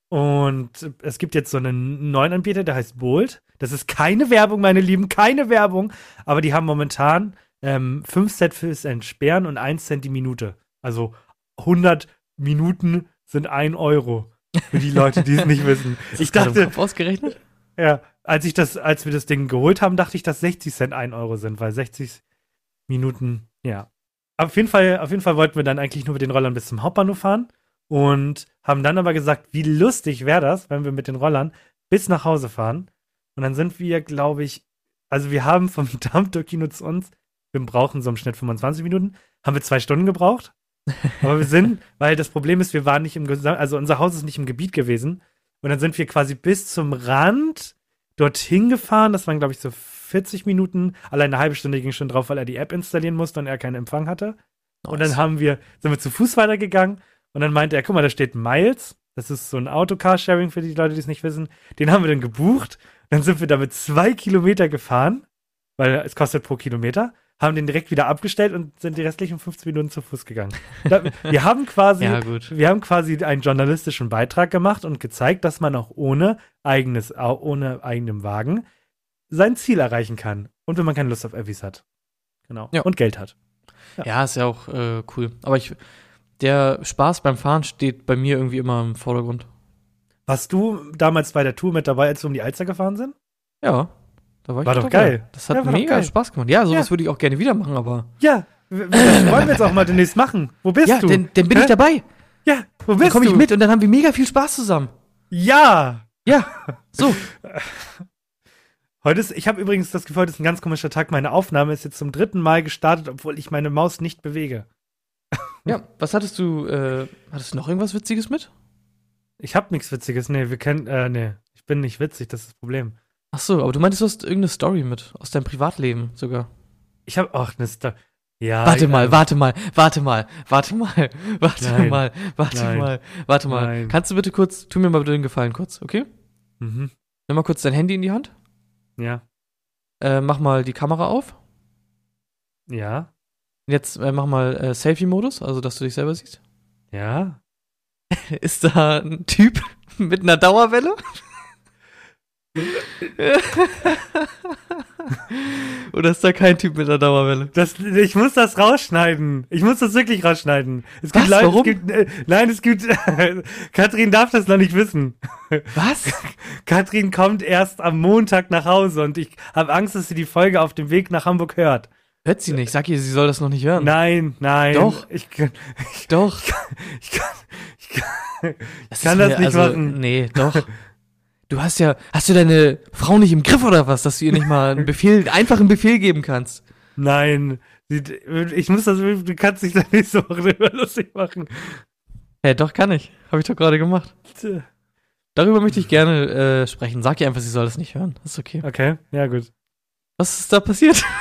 Und es gibt jetzt so einen neuen Anbieter, der heißt Bolt. Das ist keine Werbung, meine Lieben, keine Werbung. Aber die haben momentan ähm, 5 Cent fürs Entsperren und 1 Cent die Minute. Also 100 Minuten sind 1 Euro. Für die Leute, die es nicht wissen. *laughs* Ich dachte, ausgerechnet? ja, als ich das, als wir das Ding geholt haben, dachte ich, dass 60 Cent 1 Euro sind, weil 60 Minuten, ja. Auf jeden Fall, auf jeden Fall wollten wir dann eigentlich nur mit den Rollern bis zum Hauptbahnhof fahren und haben dann aber gesagt, wie lustig wäre das, wenn wir mit den Rollern bis nach Hause fahren. Und dann sind wir, glaube ich, also wir haben vom *laughs* Dammtor-Kino zu uns, wir brauchen so im Schnitt 25 Minuten, haben wir zwei Stunden gebraucht. Aber wir sind, *laughs* weil das Problem ist, wir waren nicht im Gesam also unser Haus ist nicht im Gebiet gewesen. Und dann sind wir quasi bis zum Rand dorthin gefahren. Das waren, glaube ich, so 40 Minuten. Allein eine halbe Stunde ging schon drauf, weil er die App installieren musste und er keinen Empfang hatte. Und dann haben wir, sind wir zu Fuß weitergegangen und dann meinte er, guck mal, da steht Miles. Das ist so ein Autocar-Sharing für die Leute, die es nicht wissen. Den haben wir dann gebucht. Dann sind wir damit zwei Kilometer gefahren, weil es kostet pro Kilometer. Haben den direkt wieder abgestellt und sind die restlichen 15 Minuten zu Fuß gegangen. *laughs* Wir haben quasi, Ja, wir haben quasi einen journalistischen Beitrag gemacht und gezeigt, dass man auch ohne eigenes, ohne eigenem Wagen sein Ziel erreichen kann. Und wenn man keine Lust auf Öffis hat. Genau. Ja. Und Geld hat. Ja, ist ja auch äh, cool. Aber ich, der Spaß beim Fahren steht bei mir irgendwie immer im Vordergrund. Warst du damals bei der Tour mit dabei, als wir um die Alster gefahren sind? Ja, da war ich War doch dabei. geil. Das hat Ja, mega. Spaß gemacht. Ja, sowas Ja. würde ich auch gerne wieder machen, aber. Ja. Das wollen wir jetzt auch mal demnächst machen. Wo bist ja, du? dann, dann bin Hä? ich dabei. Ja, wo Dann bist komme ich du? mit und dann haben wir mega viel Spaß zusammen. Ja. Ja, *laughs* so. Heute ist, ich habe übrigens das Gefühl, heute ist ein ganz komischer Tag. Meine Aufnahme ist jetzt zum dritten Mal gestartet, obwohl ich meine Maus nicht bewege. Ja, was hattest du, äh, hattest du noch irgendwas Witziges mit? Ich habe nichts Witziges. Nee, wir kennen, äh, nee. Ich bin nicht witzig, das ist das Problem. Ach so, aber du meintest, du hast irgendeine Story mit, aus deinem Privatleben sogar. Ich habe auch eine Sto Ja. Warte mal, warte mal, warte mal, warte mal, *laughs* warte Nein. mal, warte Nein. mal, warte mal. Nein. Kannst du bitte kurz, tu mir mal bitte den Gefallen kurz, okay? Mhm. Nimm mal kurz dein Handy in die Hand, Ja. äh, mach mal die Kamera auf. Ja. Jetzt äh, mach mal äh, Selfie-Modus, also dass du dich selber siehst. Ja. *laughs* Ist da ein Typ *laughs* mit einer Dauerwelle? *laughs* Oder ist da kein Typ mit einer Dauerwelle? Das, ich muss das rausschneiden. Ich muss das wirklich rausschneiden. Es gibt Was? Leute, Warum? Es gibt, äh, nein, es gibt. Katrin darf das noch nicht wissen. Was? Katrin kommt erst am Montag nach Hause und ich habe Angst, dass sie die Folge auf dem Weg nach Hamburg hört. Hört sie nicht. Sag ihr, sie soll das noch nicht hören. Nein, nein. Doch. Ich, kann- Doch. ich kann, ich kann, Das kann ist das mir- nicht also, machen. Nee, doch. Du hast ja, hast du deine Frau nicht im Griff oder was, dass du ihr nicht mal einen Befehl, einfach einen Befehl geben kannst? nein. Ich muss das, du kannst dich da nicht so lustig machen. Ja, doch, kann ich. Habe ich doch gerade gemacht. Darüber möchte ich gerne äh, sprechen. Sag ihr einfach, sie soll das nicht hören. Das ist okay. Okay, ja gut. Was ist da passiert? *laughs*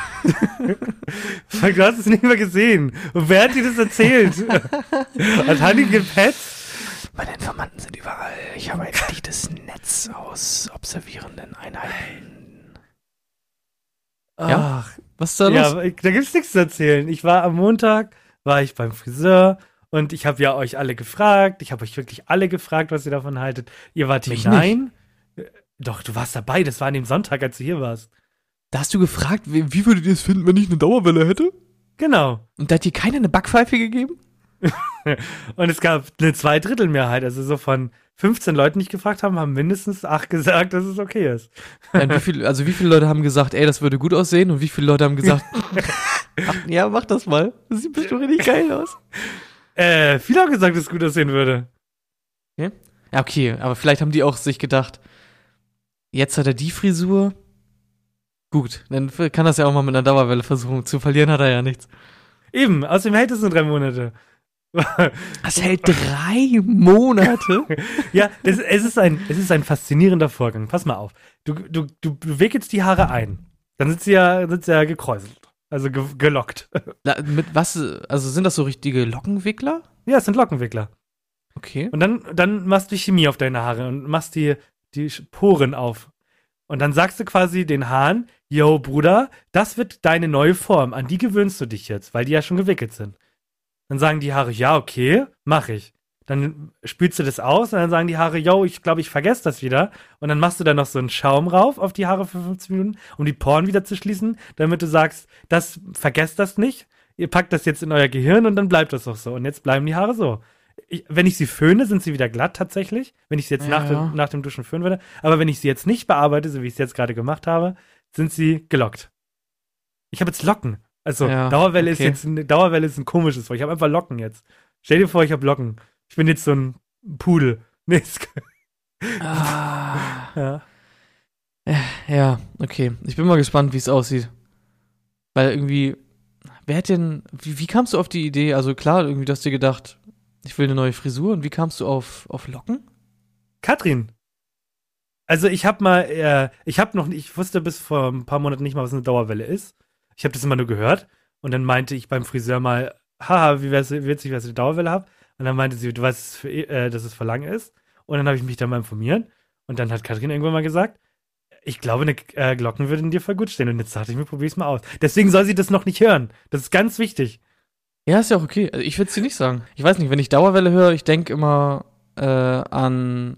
Du hast es nicht mehr gesehen. Und wer hat dir das erzählt? *laughs* hat Hanni gepetzt? Meine Informanten sind überall. Ich habe ein dichtes Netz aus observierenden Einheiten. Ja? Ach, Was ist da ja, los? ich- da gibt's nichts zu erzählen. Ich war am Montag, war ich beim Friseur und ich habe ja euch alle gefragt. Ich habe euch wirklich alle gefragt, was ihr davon haltet. Ihr wart Mich hinein. Doch, du warst dabei. Das war an dem Sonntag, als du hier warst. Da hast du gefragt, wie, wie würdet ihr es finden, wenn ich eine Dauerwelle hätte? Genau. Und da hat dir keiner eine Backpfeife gegeben? *laughs* Und es gab eine Zweidrittelmehrheit. Also so von 15 Leuten, die ich gefragt haben, haben mindestens acht gesagt, dass es okay ist. Wie viel, also wie viele Leute haben gesagt, ey, das würde gut aussehen und wie viele Leute haben gesagt, *laughs* ach, ja, mach das mal. Das sieht bestimmt richtig geil aus. Äh, viele haben gesagt, dass es gut aussehen würde. Ja, okay, aber vielleicht haben die auch sich gedacht, jetzt hat er die Frisur. Gut, dann kann das ja auch mal mit einer Dauerwelle versuchen. Zu verlieren hat er ja nichts. Eben, außerdem hält es nur drei Monate. *laughs* Das hält drei Monate. *laughs* ja, es, es, ist ein, es ist ein faszinierender Vorgang. Pass mal auf. Du, du, du, du wickelst die Haare ein. Dann sind sie ja, sind sie ja gekräuselt. Also ge gelockt. *laughs* Na, mit was, also sind das so richtige Lockenwickler? ja, es sind Lockenwickler. Okay. Und dann, dann machst du Chemie auf deine Haare und machst die, die Poren auf. Und dann sagst du quasi den Haaren, yo, Bruder, das wird deine neue Form. An die gewöhnst du dich jetzt, weil die ja schon gewickelt sind. Dann sagen die Haare, ja, okay, mach ich. Dann spülst du das aus und dann sagen die Haare, yo, ich glaube, ich vergesse das wieder. Und dann machst du da noch so einen Schaum rauf auf die Haare für 15 Minuten, um die Poren wieder zu schließen, damit du sagst, das, vergesst das nicht. Ihr packt das jetzt in euer Gehirn und dann bleibt das auch so. Und jetzt bleiben die Haare so. Ich, wenn ich sie föhne, sind sie wieder glatt tatsächlich. Wenn ich sie jetzt nach, Ja. dem, nach dem Duschen föhnen würde. Aber wenn ich sie jetzt nicht bearbeite, so wie ich es jetzt gerade gemacht habe, sind sie gelockt. Ich habe jetzt Locken. Also Ja, Dauerwelle ist okay. jetzt ein, Dauerwelle ist ein komisches Wort. Ich habe einfach Locken jetzt. Stell dir vor, ich habe Locken. Ich bin jetzt so ein Pudel. *laughs* Nee, es- Ah, *laughs* ja. ja, okay. Ich bin mal gespannt, wie es aussieht. Weil irgendwie, wer hat denn, wie, wie kamst du auf die Idee? Also klar, irgendwie, du hast dir gedacht, ich will eine neue Frisur. Und wie kamst du auf, auf Locken? Katrin. Also ich habe mal, äh, ich habe noch, ich wusste bis vor ein paar Monaten nicht mal, was eine Dauerwelle ist. Ich habe das immer nur gehört und dann meinte ich beim Friseur mal, haha, wie wär's, witzig, dass ich eine Dauerwelle habe. Und dann meinte sie, du weißt, dass es für, äh, dass es für lang ist. Und dann habe ich mich da mal informiert und dann hat Katrin irgendwann mal gesagt, ich glaube, eine äh, Glocken würden dir voll gut stehen. Und jetzt dachte ich mir, probier's mal aus. Deswegen soll sie das noch nicht hören. Das ist ganz wichtig. Ja, ist ja auch okay. Also ich würde es dir nicht sagen. Ich weiß nicht, wenn ich Dauerwelle höre, ich denke immer äh, an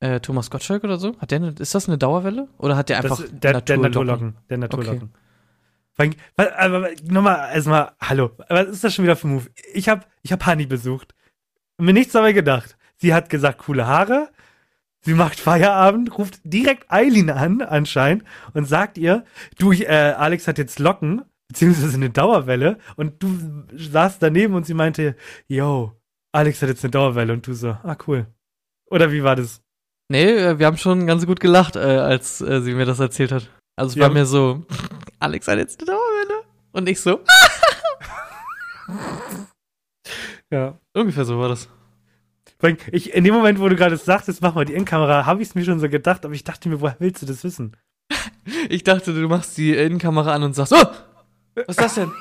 äh, Thomas Gottschalk oder so. Hat der eine, ist das eine Dauerwelle? Oder hat der einfach das, der, der Naturlocken? Naturlocken. Der Naturlocken. Okay. Aber nochmal, erstmal, hallo. Was ist das schon wieder für ein Move? Ich habe ich hab Hani besucht. Und mir nichts dabei gedacht. Sie hat gesagt, coole Haare. Sie macht Feierabend, ruft direkt Eileen an, anscheinend, und sagt ihr, du, äh, Alex hat jetzt Locken, beziehungsweise eine Dauerwelle, und du saßt daneben und sie meinte, yo, Alex hat jetzt eine Dauerwelle, und du so, ah, cool. Oder wie war das? Nee, äh, wir haben schon ganz gut gelacht, äh, als äh, sie mir das erzählt hat. Also es Ja. war mir so, *laughs* Alex hat jetzt eine Dauerwelle. Und ich so, *laughs* Ja. ungefähr so war das. Ich, in dem Moment, wo du gerade sagtest, mach mal die Innenkamera, habe ich es mir schon so gedacht, aber ich dachte mir, woher willst du das wissen? *laughs* Ich dachte, du machst die Innenkamera an und sagst, oh, was ist das denn?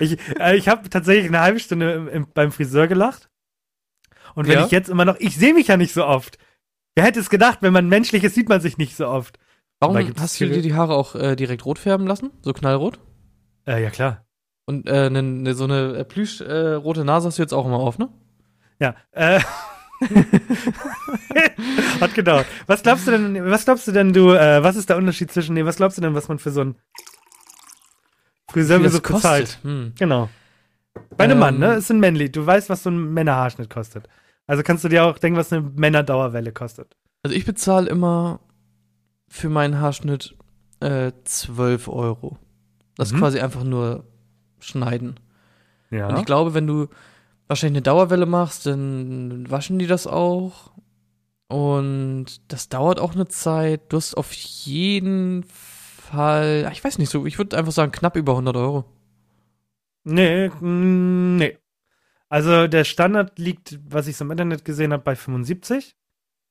Ich, äh, ich habe tatsächlich eine halbe Stunde im, im, beim Friseur gelacht. Und wenn Ja? ich jetzt immer noch, ich sehe mich ja nicht so oft. Wer hätte es gedacht, wenn man menschlich ist, sieht man sich nicht so oft. Warum hast du dir die Haare auch äh, direkt rot färben lassen? So knallrot? Äh, ja, klar. Und äh, ne, ne, so eine äh, plüsch äh, rote Nase hast du jetzt auch immer auf, ne? Ja. Äh, *laughs* hat gedauert. Was glaubst du denn, was glaubst du denn, du, äh, was ist der Unterschied zwischen dem, was glaubst du denn, was man für so ein Das bezahlt? Hm. Genau. Bei einem Ähm, Mann, ne? Ist ein männlich. Du weißt, was so ein Männerhaarschnitt kostet. Also kannst du dir auch denken, was eine Männerdauerwelle kostet. Also ich bezahle immer für meinen Haarschnitt äh, 12 Euro. Das ist Mhm. quasi einfach nur schneiden. Ja. Und ich glaube, wenn du wahrscheinlich eine Dauerwelle machst, dann waschen die das auch. Und das dauert auch eine Zeit. Du hast auf jeden Fall, ich weiß nicht so, ich würde einfach sagen knapp über 100 Euro. Nee, mm, nee. Also der Standard liegt, was ich so im Internet gesehen habe, bei 75.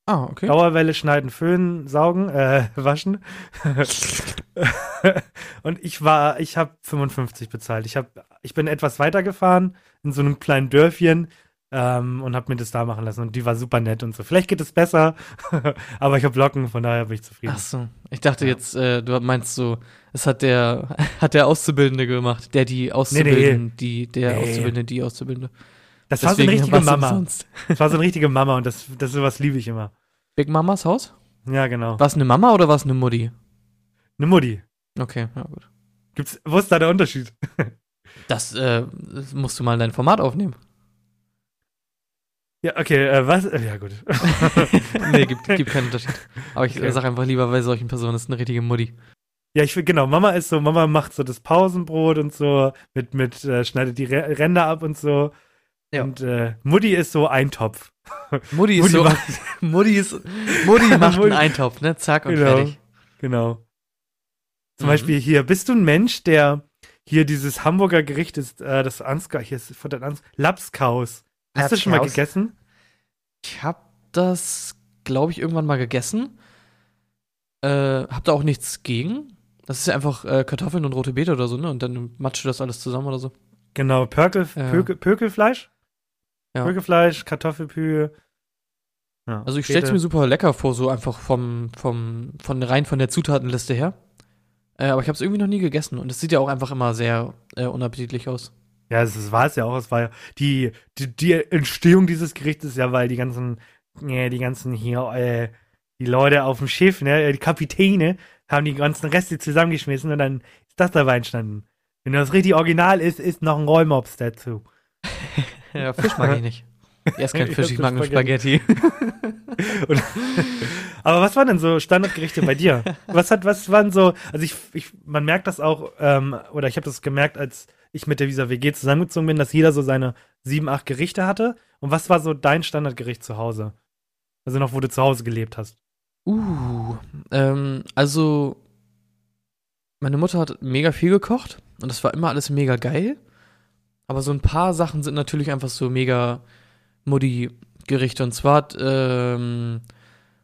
Ah, okay. Dauerwelle schneiden, föhnen, saugen, äh, *laughs* waschen. *laughs* und ich war, ich habe 55 bezahlt. Ich habe, ich bin etwas weitergefahren in so einem kleinen Dörfchen ähm, und habe mir das da machen lassen und die war super nett und so. Vielleicht geht es besser, *laughs* aber ich habe Locken, von daher bin ich zufrieden. Ach so. Ich dachte Ja. jetzt, äh, du meinst so, es hat der, *laughs* hat der Auszubildende gemacht, der die Auszubildende, die, der Nee. Auszubildende, die Auszubildende. das war so eine richtige Mama. *laughs* Das war so eine richtige Mama und das, das sowas liebe ich immer. Big Mamas Haus? Ja, genau. War es eine Mama oder war es eine Mutti? Eine Mutti. Okay, ja gut. Gibt's, wo ist da der Unterschied? Das äh, das musst du mal in dein Format aufnehmen. Ja, okay, äh, was? Äh, Ja, gut. *laughs* nee, gibt, gibt keinen Unterschied. Aber ich Okay. äh, sag einfach lieber, bei solchen Personen ist eine richtige Mutti. Ja, ich finde, genau, Mama ist so, Mama macht so das Pausenbrot und so, mit, mit, äh, schneidet die Re Ränder ab und so. Ja. Und äh, Mutti ist so Eintopf. *laughs* Mutti ist Mutti so, macht- *laughs* Mutti ist, Mutti macht Mutti- einen Eintopf, ne? Zack und Genau. fertig. Genau. Zum Mhm. Beispiel hier, bist du ein Mensch, der hier dieses Hamburger Gericht ist, äh, das Ansgar, hier ist von der Ans Lapskaus. Hast du schon mal gegessen? Ich hab das, glaube ich, irgendwann mal gegessen. Äh, hab da auch nichts gegen. Das ist ja einfach äh, Kartoffeln und rote Beete oder so, ne? Und dann matscht du das alles zusammen oder so. Genau, Pörkel, Ja. Pökel, Pökelfleisch? Ja. Pökelfleisch, Kartoffelpü. Ja, Also ich stell's Beete. mir super lecker vor, so einfach vom, vom, von rein von der Zutatenliste her. Äh, aber ich habe es irgendwie noch nie gegessen und es sieht ja auch einfach immer sehr äh, unappetitlich aus. Ja, das, das war es ja auch. Es war ja die, die, die Entstehung dieses Gerichts ist ja, weil die ganzen, ja, die ganzen hier, äh, die Leute auf dem Schiff, ne, die Kapitäne, haben die ganzen Reste zusammengeschmissen und dann ist das dabei entstanden. Wenn das richtig original ist, ist noch ein Rollmops dazu. *laughs* Ja, Fisch mag ich nicht. Ich esse kein *laughs* Fisch, ich mag nur Spaghetti. Spaghetti. *laughs* Und, aber was waren denn so Standardgerichte bei dir? Was hat, was waren so, also ich, ich man merkt das auch, ähm, oder ich habe das gemerkt, als ich mit der Visa WG zusammengezogen bin, dass jeder so seine sieben, acht Gerichte hatte. Und was war so dein Standardgericht zu Hause? Also noch, wo du zu Hause gelebt hast. Uh, ähm, also meine Mutter hat mega viel gekocht Und das war immer alles mega geil. Aber so ein paar Sachen sind natürlich einfach so mega Muddy-Gerichte. Und zwar hat ähm,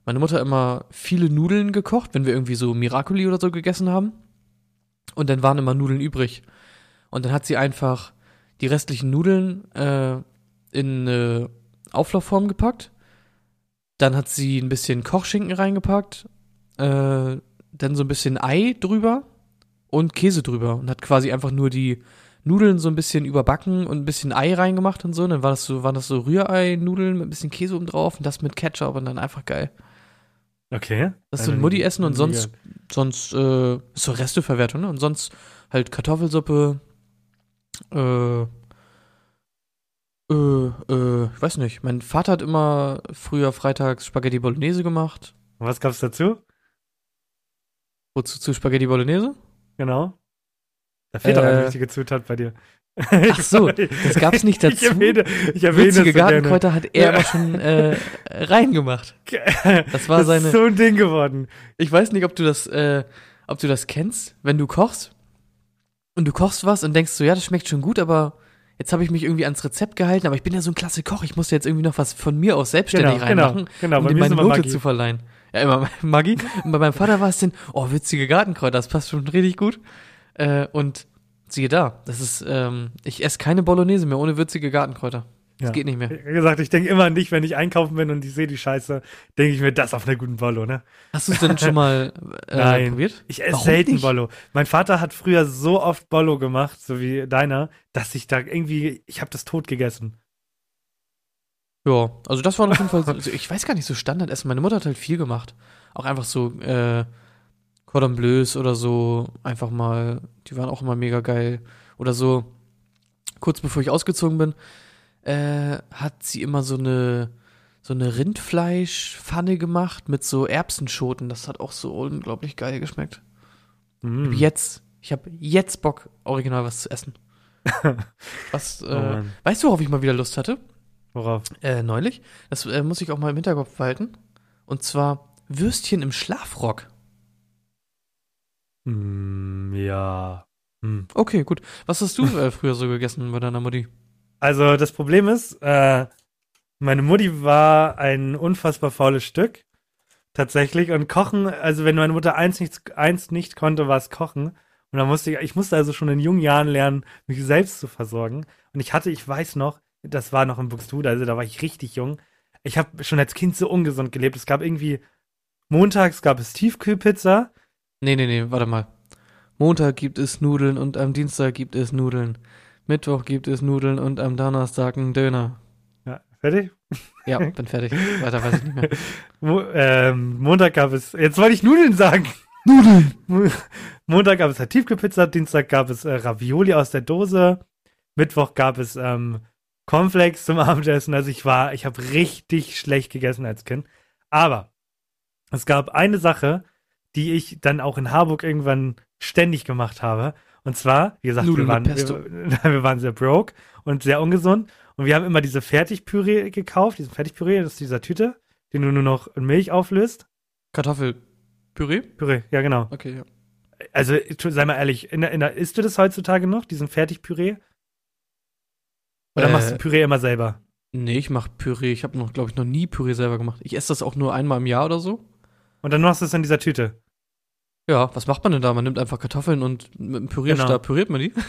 meine Mutter immer viele Nudeln gekocht, wenn wir irgendwie so Miracoli oder so gegessen haben. Und dann waren immer Nudeln übrig. Und dann hat sie einfach die restlichen Nudeln äh, in eine Auflaufform gepackt. Dann hat sie ein bisschen Kochschinken reingepackt. Äh, dann so ein bisschen Ei drüber und Käse drüber. Und hat quasi einfach nur die Nudeln so ein bisschen überbacken und ein bisschen Ei reingemacht und so. Und dann war das so, waren das so Rührei-Nudeln mit ein bisschen Käse oben drauf und das mit Ketchup und dann einfach geil. Okay. Das ist so ein Mutti-Essen und sonst, sonst, äh, so Resteverwertung, ne? Und sonst halt Kartoffelsuppe, äh, äh, äh, ich weiß nicht. Mein Vater hat immer früher freitags Spaghetti Bolognese gemacht. Was gab's dazu? Wozu zu Spaghetti Bolognese? Genau. Da fehlt doch eine Äh, wichtige Zutat bei dir. Ach so, das gab's nicht *laughs* dazu. Ich erwähne, ich erwähne Würzige es so. Gartenkräuter hat er aber schon äh, *laughs* reingemacht. Das war das seine. ist so ein Ding geworden. Ich weiß nicht, ob du das, äh, ob du das kennst, wenn du kochst und du kochst was und denkst so, ja, das schmeckt schon gut, aber jetzt habe ich mich irgendwie ans Rezept gehalten, aber ich bin ja so ein klasse Koch, ich muss jetzt irgendwie noch was von mir aus selbstständig Genau, reinmachen, genau, genau. um dir meine Note Maggi. zu verleihen. Ja, immer *laughs* Maggi. Und bei meinem Vater war es denn, oh, witzige Gartenkräuter, das passt schon richtig gut. Äh, und siehe da, das ist, ähm, ich esse keine Bolognese mehr ohne würzige Gartenkräuter. Das Ja. geht nicht mehr. Wie gesagt, ich denke immer an dich, wenn ich einkaufen bin und ich sehe die Scheiße, denke ich mir, das auf einer guten Bollo, ne? Hast du es denn schon mal *laughs* äh, Nein. probiert? Ich esse Warum selten nicht? Bollo. Mein Vater hat früher so oft Bollo gemacht, so wie deiner, dass ich da irgendwie, ich habe das tot gegessen. Ja, also das war auf jeden Fall, also ich weiß gar nicht, so Standardessen. Meine Mutter hat halt viel gemacht. Auch einfach so äh, Cordon Bleus oder so, einfach mal, die waren auch immer mega geil. Oder so, kurz bevor ich ausgezogen bin, äh, hat sie immer so eine, so eine Rindfleischpfanne gemacht mit so Erbsenschoten. Das hat auch so unglaublich geil geschmeckt. Mm. Jetzt, ich habe jetzt Bock, original was zu essen. *laughs* Was, Oh äh, Mann. weißt du, worauf ich mal wieder Lust hatte? Worauf? Äh, neulich. Das äh, muss ich auch mal im Hinterkopf behalten. Und zwar Würstchen im Schlafrock. Mm, ja. Hm. Okay, gut. Was hast du äh, früher so gegessen bei deiner Mutti? Also das Problem ist, äh, meine Mutti war ein unfassbar faules Stück. Tatsächlich. Und Kochen, also wenn meine Mutter eins nicht, eins nicht konnte, war es Kochen. Und dann musste ich, ich musste also schon in jungen Jahren lernen, mich selbst zu versorgen. Und ich hatte, ich weiß noch, das war noch in Buxtehude, also da war ich richtig jung. Ich habe schon als Kind so ungesund gelebt. Es gab irgendwie, montags gab es Tiefkühlpizza. Nee, nee, nee, warte mal. Montag gibt es Nudeln und am Dienstag gibt es Nudeln. Mittwoch gibt es Nudeln und am Donnerstag ein Döner. Ja, fertig? Ja, bin fertig. Weiter weiß ich nicht mehr. *laughs* Mo ähm, Montag gab es, jetzt wollte ich Nudeln sagen. Nudeln! *laughs* Montag gab es halt Tiefkühlpizza, Dienstag gab es äh, Ravioli aus der Dose, Mittwoch gab es ähm, Cornflakes zum *laughs* Abendessen. Also ich war, ich habe richtig schlecht gegessen als Kind. Aber es gab eine Sache, die ich dann auch in Harburg irgendwann ständig gemacht habe. Und zwar, wie gesagt, Nudeln wir waren, wir, *laughs* wir waren sehr broke und sehr ungesund. Und wir haben immer diese Fertigpüree gekauft, diesen Fertigpüree, das ist dieser Tüte, den du nur noch in Milch auflöst. Kartoffelpüree? Püree, ja genau. Okay, ja. Also, sei mal ehrlich, in der, in der, isst du das heutzutage noch, diesen Fertigpüree? Oder Äh, machst du Püree immer selber? Nee, ich mach Püree. Ich habe noch, glaube ich, noch nie Püree selber gemacht. Ich esse das auch nur einmal im Jahr oder so. Und dann machst du es in dieser Tüte. Ja, was macht man denn da? Man nimmt einfach Kartoffeln und mit dem Pürierstab Genau. püriert man die. *laughs*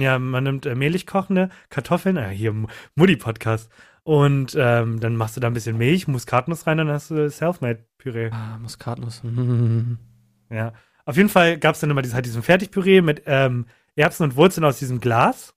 Ja, man nimmt äh, mehlig kochende Kartoffeln, äh, hier Mutti-Podcast. Und ähm, dann machst du da ein bisschen Milch, Muskatnuss rein, dann hast du Selfmade-Püree. Ah, Muskatnuss. *laughs* Ja. Auf jeden Fall gab es dann immer dies, halt diesen Fertigpüree mit ähm, Erbsen und Wurzeln aus diesem Glas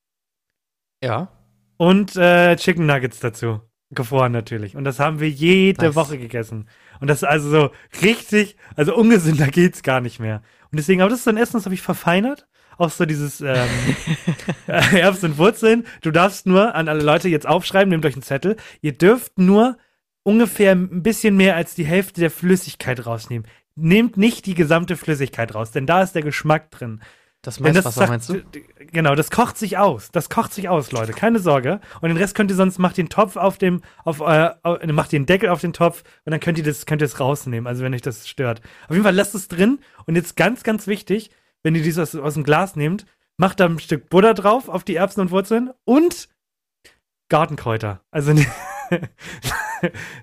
Ja. und äh, Chicken Nuggets dazu. Gefroren natürlich. Und das haben wir jede Nice. Woche gegessen. Und das ist also so richtig, also ungesünder geht's gar nicht mehr. Und deswegen, aber das ist so ein Essen, das habe ich verfeinert. Auch so dieses ähm, *laughs* *laughs* äh, Erbsen und Wurzeln. Du darfst nur an alle Leute jetzt aufschreiben, nehmt euch einen Zettel. Ihr dürft nur ungefähr ein bisschen mehr als die Hälfte der Flüssigkeit rausnehmen. Nehmt nicht die gesamte Flüssigkeit raus, denn da ist der Geschmack drin. Das Wenn das Maiswasser sagt- meinst du? Genau, das kocht sich aus. Das kocht sich aus, Leute. Keine Sorge. Und den Rest könnt ihr sonst, macht den Topf auf dem, auf, äh, au- macht den Deckel auf den Topf und dann könnt ihr das, könnt ihr es rausnehmen, also wenn euch das stört. Auf jeden Fall lasst es drin. Und jetzt ganz, ganz wichtig, wenn ihr dies aus, aus dem Glas nehmt, mach da ein Stück Butter drauf auf die Erbsen und Wurzeln und Gartenkräuter. Also *laughs* nee,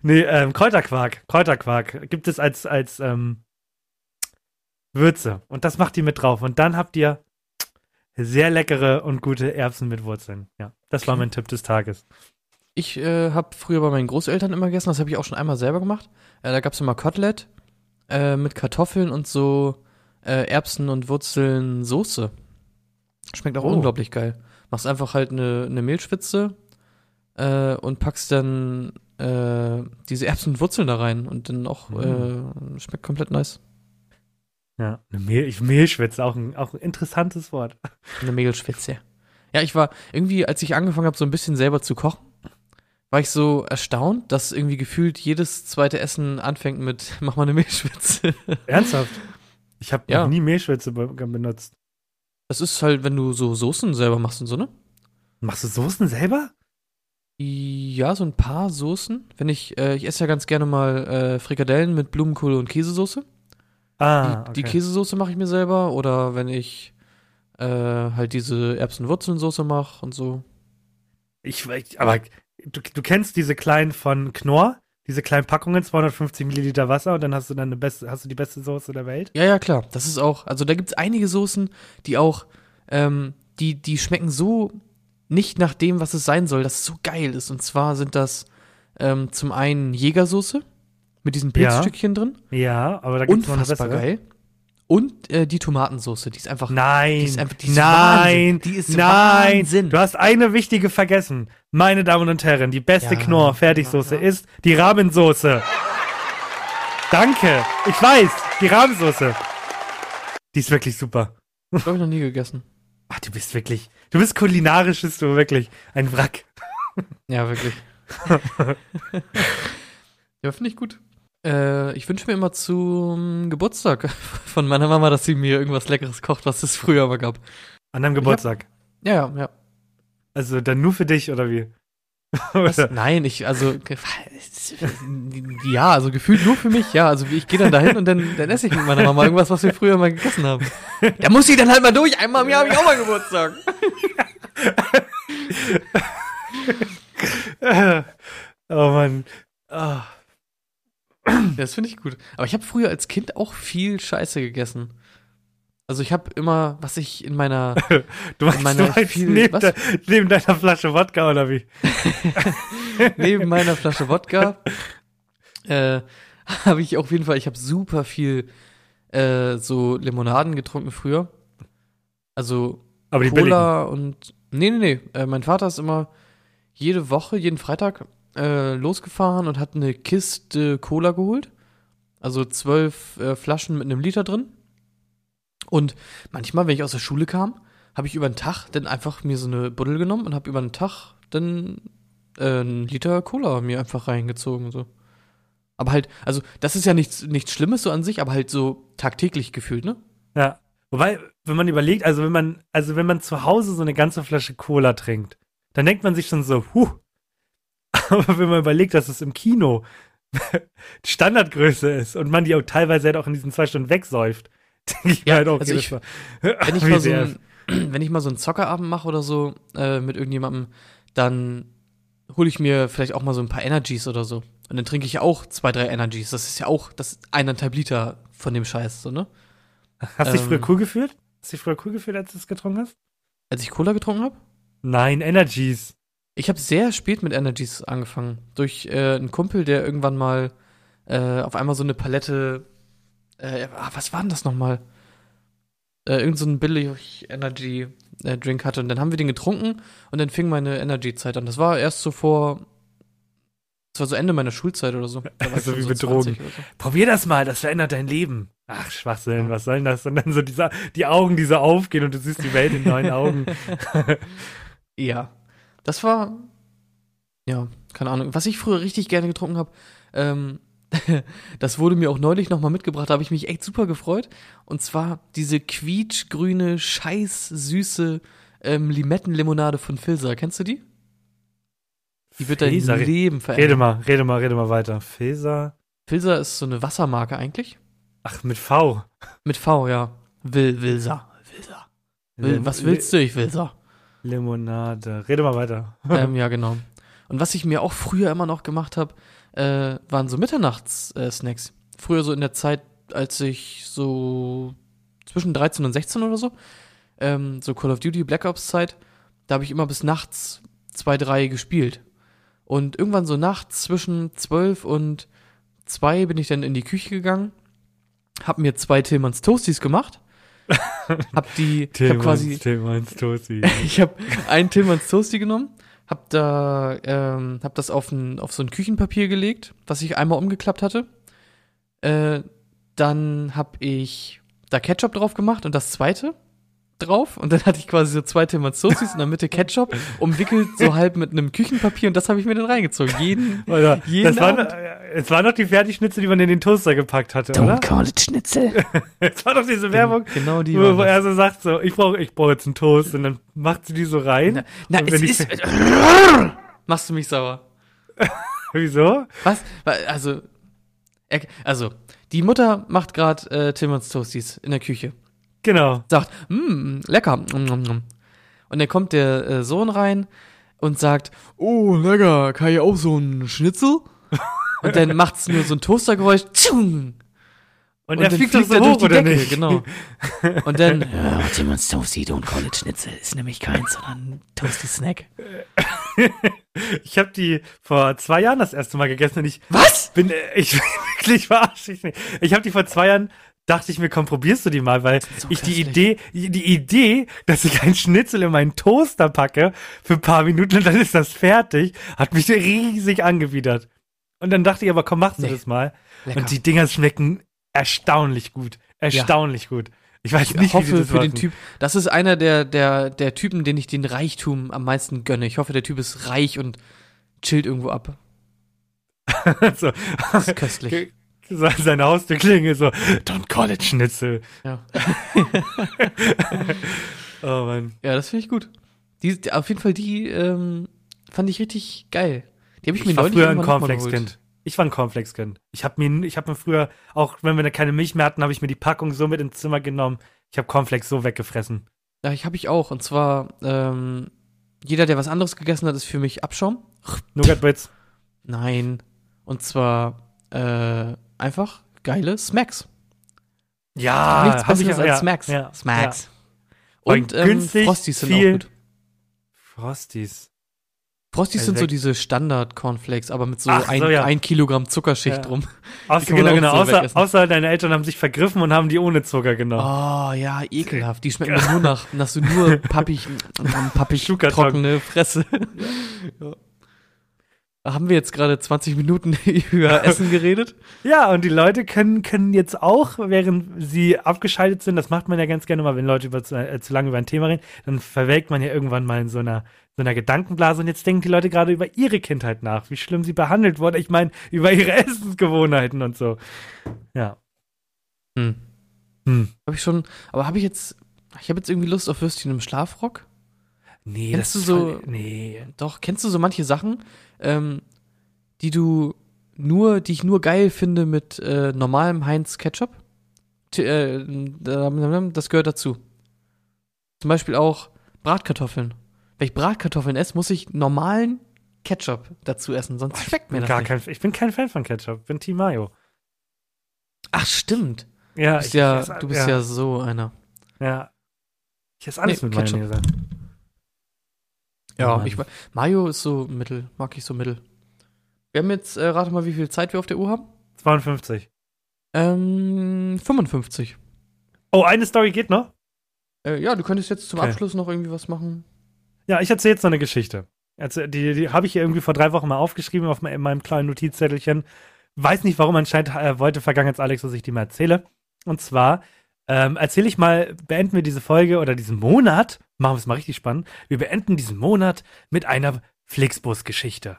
nee ähm, Kräuterquark. Kräuterquark gibt es als, als ähm, Würze. Und das macht ihr mit drauf. Und dann habt ihr sehr leckere und gute Erbsen mit Wurzeln. Ja, das war Okay. mein Tipp des Tages. Ich äh, habe früher bei meinen Großeltern immer gegessen, das habe ich auch schon einmal selber gemacht. Äh, da gab's immer Kotelett äh, mit Kartoffeln und so äh, Erbsen und Wurzeln Soße. Schmeckt auch Oh. unglaublich geil. Machst einfach halt eine, eine Mehlschwitze äh, und packst dann äh, diese Erbsen und Wurzeln da rein und dann auch äh, schmeckt komplett nice. Ja, eine Mehl, ich Mehlschwitze, auch ein, auch ein interessantes Wort. Eine Mehlschwitze. Ja, ich war irgendwie, als ich angefangen habe, so ein bisschen selber zu kochen, war ich so erstaunt, dass irgendwie gefühlt jedes zweite Essen anfängt mit *laughs* mach mal eine Mehlschwitze. Ernsthaft? Ich habe Ja. noch nie Mehlschwitze be benutzt. Das ist halt, wenn du so Soßen selber machst und so, ne? Machst du Soßen selber? Ja, so ein paar Soßen. Wenn ich, äh, ich esse ja ganz gerne mal äh, Frikadellen mit Blumenkohl und Käsesoße. Ah, Die, die Käsesoße mache ich mir selber. Oder wenn ich äh, halt diese Erbsenwurzelsoße mache und so. Ich, ich aber du, du kennst diese kleinen von Knorr, diese kleinen Packungen, 250 Milliliter Wasser und dann hast du dann eine beste, hast du die beste Soße der Welt? Ja, ja, klar. Das ist auch, also da gibt's einige Soßen, die auch, ähm, die, die schmecken so nicht nach dem, was es sein soll, dass es so geil ist. Und zwar sind das ähm, zum einen Jägersoße mit diesen Ja. Pilzstückchen drin. Ja, aber da gibt's noch eine Unfassbar bessere. geil. Und äh, die Tomatensoße, die ist einfach. Nein, Die ist einfach- die ist nein, Wahnsinn. Die ist nein. Wahnsinn. Du hast eine wichtige vergessen. Meine Damen und Herren, die beste Ja, Knorr-Fertigsoße ja. ist die Rahmensoße. Danke. Ich weiß, die Rahmensoße. Die ist wirklich super. Hab ich noch nie gegessen. Ach, du bist wirklich, du bist kulinarisch, bist du wirklich ein Wrack. Ja, wirklich. *laughs* ja, finde ich gut. Äh, ich wünsche mir immer zum Geburtstag *laughs* von meiner Mama, dass sie mir irgendwas Leckeres kocht, was es früher aber gab. An deinem Geburtstag. Ja, ja, ja. Also dann nur für dich oder wie? *laughs* Oder? Nein, ich, also, *laughs* ja, also gefühlt nur für mich, ja. Also ich gehe dann dahin und dann, dann esse ich mit meiner Mama irgendwas, was wir früher mal gegessen haben. Da muss sie dann halt mal durch. Einmal im Jahr habe ich auch mal Geburtstag. oh Mann. Ah. Das finde ich gut. Aber ich habe früher als Kind auch viel Scheiße gegessen. Also ich habe immer, was ich in meiner, *laughs* Du meinst, meiner du meinst viel- neben, de, neben deiner Flasche Wodka oder wie? *laughs* neben meiner Flasche Wodka, *laughs* äh, habe ich auf jeden Fall, ich habe super viel äh, so Limonaden getrunken früher. Also Aber die billigen. Cola und. Nee, nee, nee. Äh, mein Vater ist immer jede Woche, jeden Freitag äh, losgefahren und hat eine Kiste Cola geholt. Also zwölf äh, Flaschen mit einem Liter drin. Und manchmal, wenn ich aus der Schule kam, habe ich über den Tag dann einfach mir so eine Buddel genommen und habe über den Tag dann äh, einen Liter Cola mir einfach reingezogen. So. Aber halt, also das ist ja nichts, nichts Schlimmes so an sich, aber halt so tagtäglich gefühlt, ne? Ja. Wobei, wenn man überlegt, also wenn man, also wenn man zu Hause so eine ganze Flasche Cola trinkt, dann denkt man sich schon so, huh. *laughs* Aber wenn man überlegt, dass es im Kino *laughs* die Standardgröße ist und man die auch teilweise halt auch in diesen zwei Stunden wegsäuft, *laughs* denke ich mir Ja, halt auch also ich- wenn ich mal *laughs* so ein, *clears throat* wenn ich mal so einen Zockerabend mache oder so äh, mit irgendjemandem, dann hole ich mir vielleicht auch mal so ein paar Energies oder so. Und dann trinke ich auch zwei, drei Energies. Das ist ja auch das eineinhalb Liter von dem Scheiß, so, ne? Hast du dich früher ähm, cool gefühlt? Hast du dich früher cool gefühlt, als du es getrunken hast? Als ich Cola getrunken habe? Nein, Energies. Ich habe sehr spät mit Energies angefangen. Durch äh, einen Kumpel, der irgendwann mal äh, auf einmal so eine Palette. Äh, ah, was war denn das nochmal? Äh, irgend so ein billig Energy äh, Drink hatte. Und dann haben wir den getrunken und dann fing meine Energy-Zeit an. Das war erst so vor. Das war so Ende meiner Schulzeit oder so. War ich So wie mit Drogen. 20 oder so. Probier das mal, das verändert dein Leben. Ach, Schwachsinn, was soll denn das? Und dann so dieser, die Augen, die so aufgehen und du siehst die Welt in neuen Augen. *laughs* Ja, das war, ja, keine Ahnung. Was ich früher richtig gerne getrunken habe, ähm, *laughs* das wurde mir auch neulich nochmal mitgebracht, da habe ich mich echt super gefreut. Und zwar diese quietschgrüne, scheiß süße ähm, Limettenlimonade von Filzer. Kennst du die? Die wird dein Leben Rede verändern. mal, rede mal, rede mal weiter. Feser. Filzer ist so eine Wassermarke eigentlich. Ach, mit V. Mit V, ja. Will, Wilser. Wilser. Will, was willst du? Ich will so. Limonade. Rede mal weiter. *laughs* ähm, ja, genau. Und was ich mir auch früher immer noch gemacht habe, äh, waren so Mitternachts-Snacks. früher so in der Zeit, als ich so zwischen 13 und 16 oder so, ähm, so Call of Duty Black Ops Zeit, da habe ich immer bis nachts zwei, drei gespielt. Und irgendwann so nachts zwischen 12 und 2 bin ich dann in die Küche gegangen, hab mir zwei Tillmanns Toasties gemacht, hab die, ich hab quasi, Tillmanns Toasty. *laughs* ich habe einen Tillmanns Toasty genommen, hab da, ähm, hab das auf, ein, auf so ein Küchenpapier gelegt, was ich einmal umgeklappt hatte. Äh, dann hab ich da Ketchup drauf gemacht und das zweite drauf und dann hatte ich quasi so zwei Tillmanns Toasties in der Mitte Ketchup umwickelt so halb mit einem Küchenpapier und das habe ich mir dann reingezogen. Jeden, Oder, jeden das waren, Abend. es waren doch die Fertigschnitzel, die man in den Toaster gepackt hatte, oder? call it Schnitzel. *laughs* Es war doch diese Werbung, Genau die wo, wo er so sagt so, ich brauche ich brauch jetzt einen Toast und dann macht sie die so rein. Na, Und es ist, *laughs* machst du mich sauer. *laughs* Wieso? Was? Wa- Also, also, die Mutter macht gerade äh, Tillmanns Toasties in der Küche. Genau. Sagt, mmm, lecker. Und dann kommt der äh, Sohn rein und sagt, oh, lecker, kann ich auch so ein Schnitzel? *laughs* Und dann macht's nur so ein Toastergeräusch. Tschung! Und, Und er dann fliegt, fliegt doch er so durch hoch, die oder Decke, nicht? genau. *laughs* Und dann, Ja, Timmons Toasty, don't call it Schnitzel. Ist nämlich keins, sondern Toasty-Snack. *laughs* Ich habe die vor zwei Jahren das erste Mal gegessen und ich was? bin, äh, ich wirklich verarsche ich nicht. Ich habe die vor zwei Jahren, dachte ich mir, komm, probierst du die mal, weil so ich die. Idee, die Idee, dass ich ein Schnitzel in meinen Toaster packe für ein paar Minuten und dann ist das fertig, hat mich riesig angewidert. Und dann dachte ich aber, komm, machst du Nee. das mal. Lecker. Und die Dinger schmecken erstaunlich gut. Erstaunlich gut. Ich weiß Ich nicht, wie hoffe die das für den machen. Typ, das ist einer der, der, der Typen, den ich den Reichtum am meisten gönne. Ich hoffe, der Typ ist reich und chillt irgendwo ab. *laughs* so. Das ist köstlich. Se- Seine Haustür klingelt so, don't call it Schnitzel. Ja, *laughs* Oh Mann. ja das finde ich gut. Die, auf jeden Fall, die ähm, fand ich richtig geil. Die habe ich, mir Ich war früher ein. Cornflakes-Kind. Ich war ein Cornflakes-Kind. Ich habe mir, ich habe mir früher, auch wenn wir da keine Milch mehr hatten, habe ich mir die Packung so mit ins Zimmer genommen. Ich habe Cornflakes so weggefressen. Ja, ich habe ich auch. Und zwar, ähm, jeder, der was anderes gegessen hat, ist für mich Abschaum. Nougat Bits. Nein. Und zwar, äh, einfach geile Smacks. Ja, Nichts Besseres ja, als ja, Smacks. Ja, Smacks. Vor Und allem ähm, günstig, Frosties sind auch gut. Frosties. Frosties Also sind so diese Standard-Cornflakes, aber mit so, Ach, ein, so, ja. ein Kilogramm Zuckerschicht Ja. drum. Außer, genau, genau. so Außer, außer deine Eltern haben sich vergriffen und haben die ohne Zucker Oh, genommen. ja, ekelhaft. Die schmecken *laughs* nur nach, nach so nur pappig, *laughs* pappig trockene Fresse. Ja. Haben wir jetzt gerade 20 Minuten *laughs* über Essen geredet? Ja, und die Leute können, können jetzt auch, während sie abgeschaltet sind, das macht man ja ganz gerne mal, wenn Leute über, zu, äh, zu lange über ein Thema reden, dann verwelkt man ja irgendwann mal in so einer, so einer Gedankenblase und jetzt denken die Leute gerade über ihre Kindheit nach, wie schlimm sie behandelt wurden. Ich meine, über ihre *laughs* Essensgewohnheiten und so. Ja. Hm. Hm. Habe ich schon, aber habe ich jetzt, ich habe jetzt irgendwie Lust auf Würstchen im Schlafrock? Nee, Kennst das du ist so- voll, Nee. Doch, kennst du so manche Sachen, ähm, die du nur, die ich nur geil finde mit äh, normalem Heinz Ketchup? T äh, das gehört dazu. Zum Beispiel auch Bratkartoffeln. Wenn ich Bratkartoffeln esse, muss ich normalen Ketchup dazu essen, sonst schmeckt mir das gar nicht. kein, ich bin kein Fan von Ketchup, bin Team Mayo. Ach, stimmt. Ja, Du bist, ja, esse- du bist ja. so einer. ja. Ich esse alles Nee, mit Ketchup. Mayonnaise. Ja, ich, Mayo ist so mittel, mag ich so mittel. Wir haben jetzt, äh, rate mal, wie viel Zeit wir auf der Uhr haben? 52. Ähm, 55. Oh, eine Story geht noch? Äh, ja, du könntest jetzt zum Okay. Abschluss noch irgendwie was machen. Ja, ich erzähle jetzt noch eine Geschichte. Also, die die habe ich hier irgendwie vor drei Wochen mal aufgeschrieben auf in meinem kleinen Notizzettelchen. Weiß nicht warum, anscheinend äh, wollte Vergangenheits Alex, dass ich die mal erzähle. Und zwar ähm, erzähle ich mal, beenden wir diese Folge oder diesen Monat, machen wir es mal richtig spannend. Wir beenden diesen Monat mit einer Flixbus-Geschichte.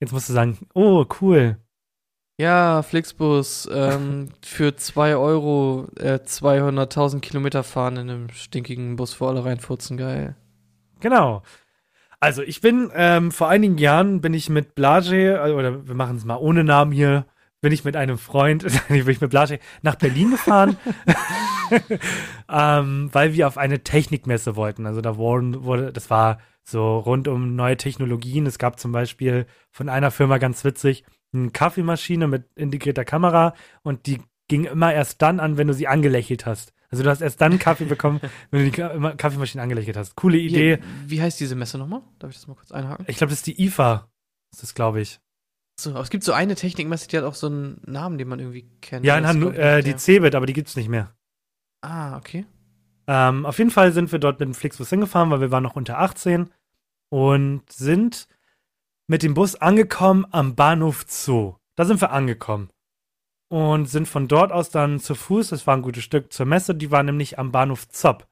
Jetzt musst du sagen, oh, cool. Ja, Flixbus, ähm, *laughs* für 2 Euro äh, 200.000 Kilometer fahren in einem stinkigen Bus, wo alle reinfurzen, geil. Genau. Also ich bin, ähm, vor einigen Jahren bin ich mit Blage, äh, oder wir machen es mal ohne Namen hier, bin ich mit einem Freund, *laughs* bin ich mit Blaschek nach Berlin gefahren, *laughs* ähm, weil wir auf eine Technikmesse wollten. Also da wurden, wurde, das war so rund um neue Technologien. Es gab zum Beispiel von einer Firma ganz witzig eine Kaffeemaschine mit integrierter Kamera und die ging immer erst dann an, wenn du sie angelächelt hast. Also du hast erst dann Kaffee *laughs* bekommen, wenn du die Kaffeemaschine angelächelt hast. Coole Idee. Wie, wie heißt diese Messe nochmal? Darf ich das mal kurz einhaken? Ich glaube, das ist die IFA. Das ist, glaube ich. So, aber es gibt so eine Technikmesse, die hat auch so einen Namen, den man irgendwie kennt. Ja, in Das ist, Hanno glaub ich, äh, die Cebit, aber die gibt's nicht mehr. Ah, okay. Ähm, auf jeden Fall sind wir dort mit dem Flixbus hingefahren, weil wir waren noch unter 18 und sind mit dem Bus angekommen am Bahnhof Zoo. Da sind wir angekommen. Und sind von dort aus dann zu Fuß, das war ein gutes Stück, zur Messe, die war nämlich am Bahnhof Zopp.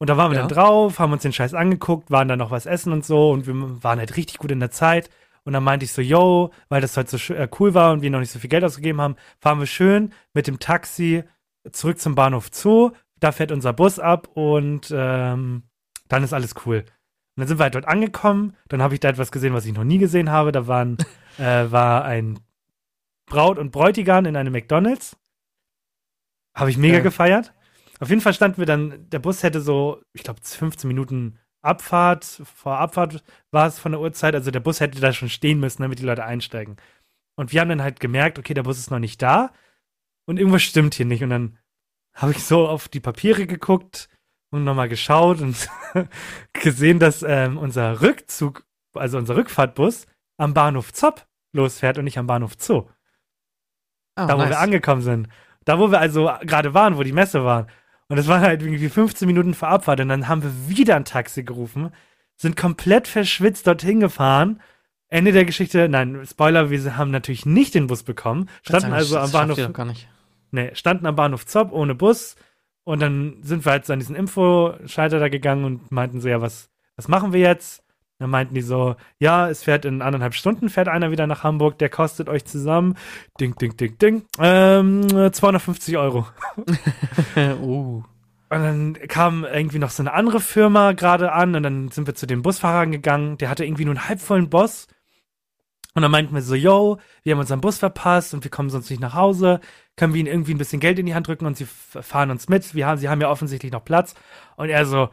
Und da waren wir Ja. dann drauf, haben uns den Scheiß angeguckt, waren dann noch was essen und so und wir waren halt richtig gut in der Zeit. Und dann meinte ich so, yo, weil das halt so äh, cool war und wir noch nicht so viel Geld ausgegeben haben, fahren wir schön mit dem Taxi zurück zum Bahnhof Zoo. Da fährt unser Bus ab und ähm, dann ist alles cool. Und dann sind wir halt dort angekommen. Dann habe ich da etwas gesehen, was ich noch nie gesehen habe. Da waren, *laughs* äh, war ein Braut und Bräutigam in einem McDonalds. Habe ich mega Geil. gefeiert. Auf jeden Fall standen wir dann, der Bus hätte so, ich glaube, 15 Minuten Abfahrt, vor Abfahrt war es von der Uhrzeit. Also der Bus hätte da schon stehen müssen, damit die Leute einsteigen. Und wir haben dann halt gemerkt, okay, der Bus ist noch nicht da und irgendwas stimmt hier nicht. Und dann habe ich so auf die Papiere geguckt und nochmal geschaut und *laughs* gesehen, dass ähm, unser Rückzug, also unser Rückfahrtbus, am Bahnhof Zopp losfährt und nicht am Bahnhof Zoo. Ah, da, wo wir angekommen sind. Da, wo wir also gerade waren, wo die Messe war. Und es waren halt irgendwie 15 Minuten vor Abfahrt. Und dann haben wir wieder ein Taxi gerufen, sind komplett verschwitzt dorthin gefahren. Ende der Geschichte, nein, Spoiler, wir haben natürlich nicht den Bus bekommen. Standen also am Bahnhof, gar nicht. nee, standen am Bahnhof Zopp ohne Bus. Und dann sind wir halt so an diesen Infoschalter da gegangen und meinten so, ja, was, was machen wir jetzt? Dann meinten die so, ja, es fährt in anderthalb Stunden, fährt einer wieder nach Hamburg, der kostet euch zusammen, ding, ding, ding, ding, ähm, 250 Euro. *laughs* uh. Und dann kam irgendwie noch so eine andere Firma gerade an und dann sind wir zu den Busfahrern gegangen. Der hatte irgendwie nur einen halbvollen Boss. Und dann meinten wir so, yo, wir haben unseren Bus verpasst und wir kommen sonst nicht nach Hause. Können wir ihnen irgendwie ein bisschen Geld in die Hand drücken und sie fahren uns mit? Wir haben, sie haben ja offensichtlich noch Platz. Und er so,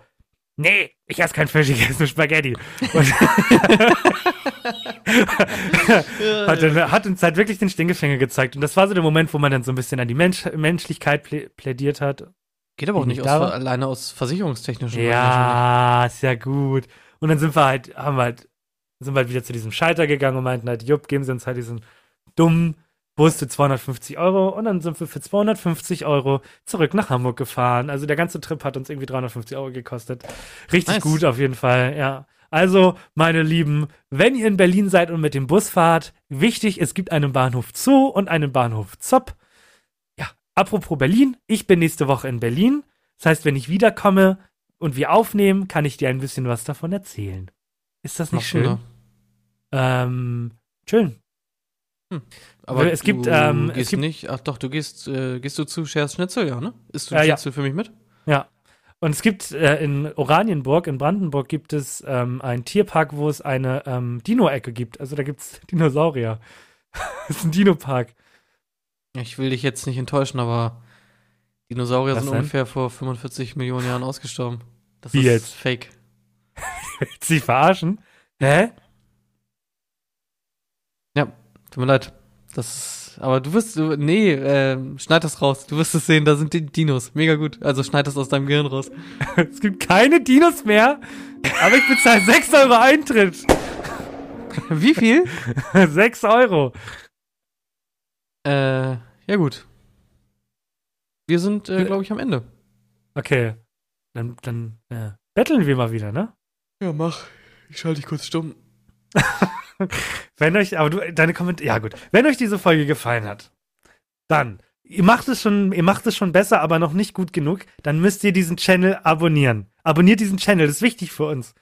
nee, ich esse kein Fisch, ich esse nur Spaghetti. Und *laughs* hat, dann, hat uns halt wirklich den Stinkefinger gezeigt. Und das war so der Moment, wo man dann so ein bisschen an die Mensch Menschlichkeit plä plädiert hat. Geht aber auch nicht nicht aus, alleine aus versicherungstechnischen Gründen. Ja, ist ja gut. Und dann sind wir halt, haben wir halt, sind wir halt wieder zu diesem Schalter gegangen und meinten halt, jupp, geben sie uns halt diesen dummen Bus für 250 Euro und dann sind wir für 250 Euro zurück nach Hamburg gefahren. Also der ganze Trip hat uns irgendwie 350 Euro gekostet. Richtig Nice. gut auf jeden Fall, ja. Also, meine Lieben, wenn ihr in Berlin seid und mit dem Bus fahrt, wichtig, es gibt einen Bahnhof Zoo und einen Bahnhof Zopp. Ja, apropos Berlin, ich bin nächste Woche in Berlin. Das heißt, wenn ich wiederkomme und wir aufnehmen, kann ich dir ein bisschen was davon erzählen. Ist das nicht Machst du schön? Ähm, schön. Aber Es gibt, du ähm, es gehst gibt- nicht, ach doch, du gehst, äh, gehst du zu Shares Schnitzel, ja, ne? Isst du Ja, ja. Schnitzel für mich mit? Ja. Und es gibt äh, in Oranienburg, in Brandenburg, gibt es ähm, einen Tierpark, wo es eine ähm, Dino-Ecke gibt. Also da gibt *laughs* *laughs* es Dinosaurier. das ist ein Dino-Park. Ich will dich jetzt nicht enttäuschen, aber Dinosaurier Was sind denn? ungefähr vor 45 Millionen Jahren ausgestorben. Das Wie ist jetzt? fake. *laughs* Dich verarschen? Hä? Tut mir leid. Das ist, aber du wirst, du, nee, ähm, schneid das raus. Du wirst es sehen, da sind die Dinos. Mega gut. Also schneid das aus deinem Gehirn raus. *laughs* Es gibt keine Dinos mehr, aber ich bezahle 6 Euro Eintritt. *laughs* Wie viel? *laughs* 6 Euro. äh, ja gut. Wir sind, äh, glaube ich, am Ende. Okay. Dann, dann äh, betteln wir mal wieder, ne? Ja, mach. Ich schalte dich kurz stumm. *laughs* Wenn euch, aber du, deine Kommentare, ja gut. Wenn euch diese Folge gefallen hat, dann, ihr macht es schon, ihr macht es schon besser, aber noch nicht gut genug, dann müsst ihr diesen Channel abonnieren. Abonniert diesen Channel, das ist wichtig für uns.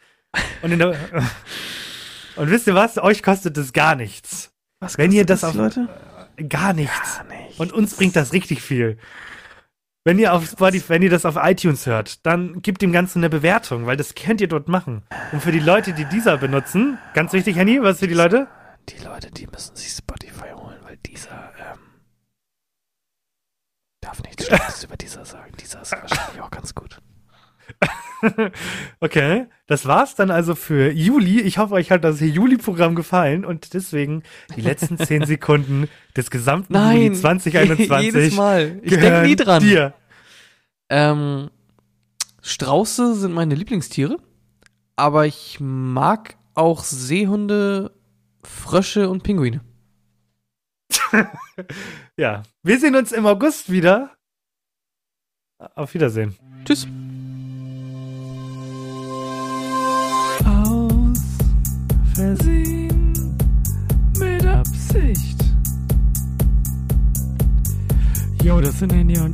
Und, in der, *laughs* und wisst ihr was? Euch kostet es gar nichts. Was Wenn ihr kostet das auf, Leute? gar nichts. Und uns bringt das richtig viel. Wenn ihr auf Spotify, wenn ihr das auf iTunes hört, dann gebt dem Ganzen eine Bewertung, weil das könnt ihr dort machen. Und für die Leute, die dieser benutzen, ganz wichtig, Henny, was für die Leute? Die Leute, die müssen sich Spotify holen. dieser, ähm, darf nichts Schlechtes *laughs* über dieser sagen. Dieser ist wahrscheinlich auch ganz gut. *laughs* okay, das war's dann also für Juli. Ich hoffe, euch hat das Juli-Programm gefallen und deswegen die letzten zehn *laughs* Sekunden des gesamten Juli 2021 *laughs* jedes Mal. Ich denke nie dran. dir. Ähm, Strauße sind meine Lieblingstiere, aber ich mag auch Seehunde, Frösche und Pinguine. Ja, wir sehen uns im August wieder. Auf Wiedersehen. Tschüss. Jo, das sind Handy und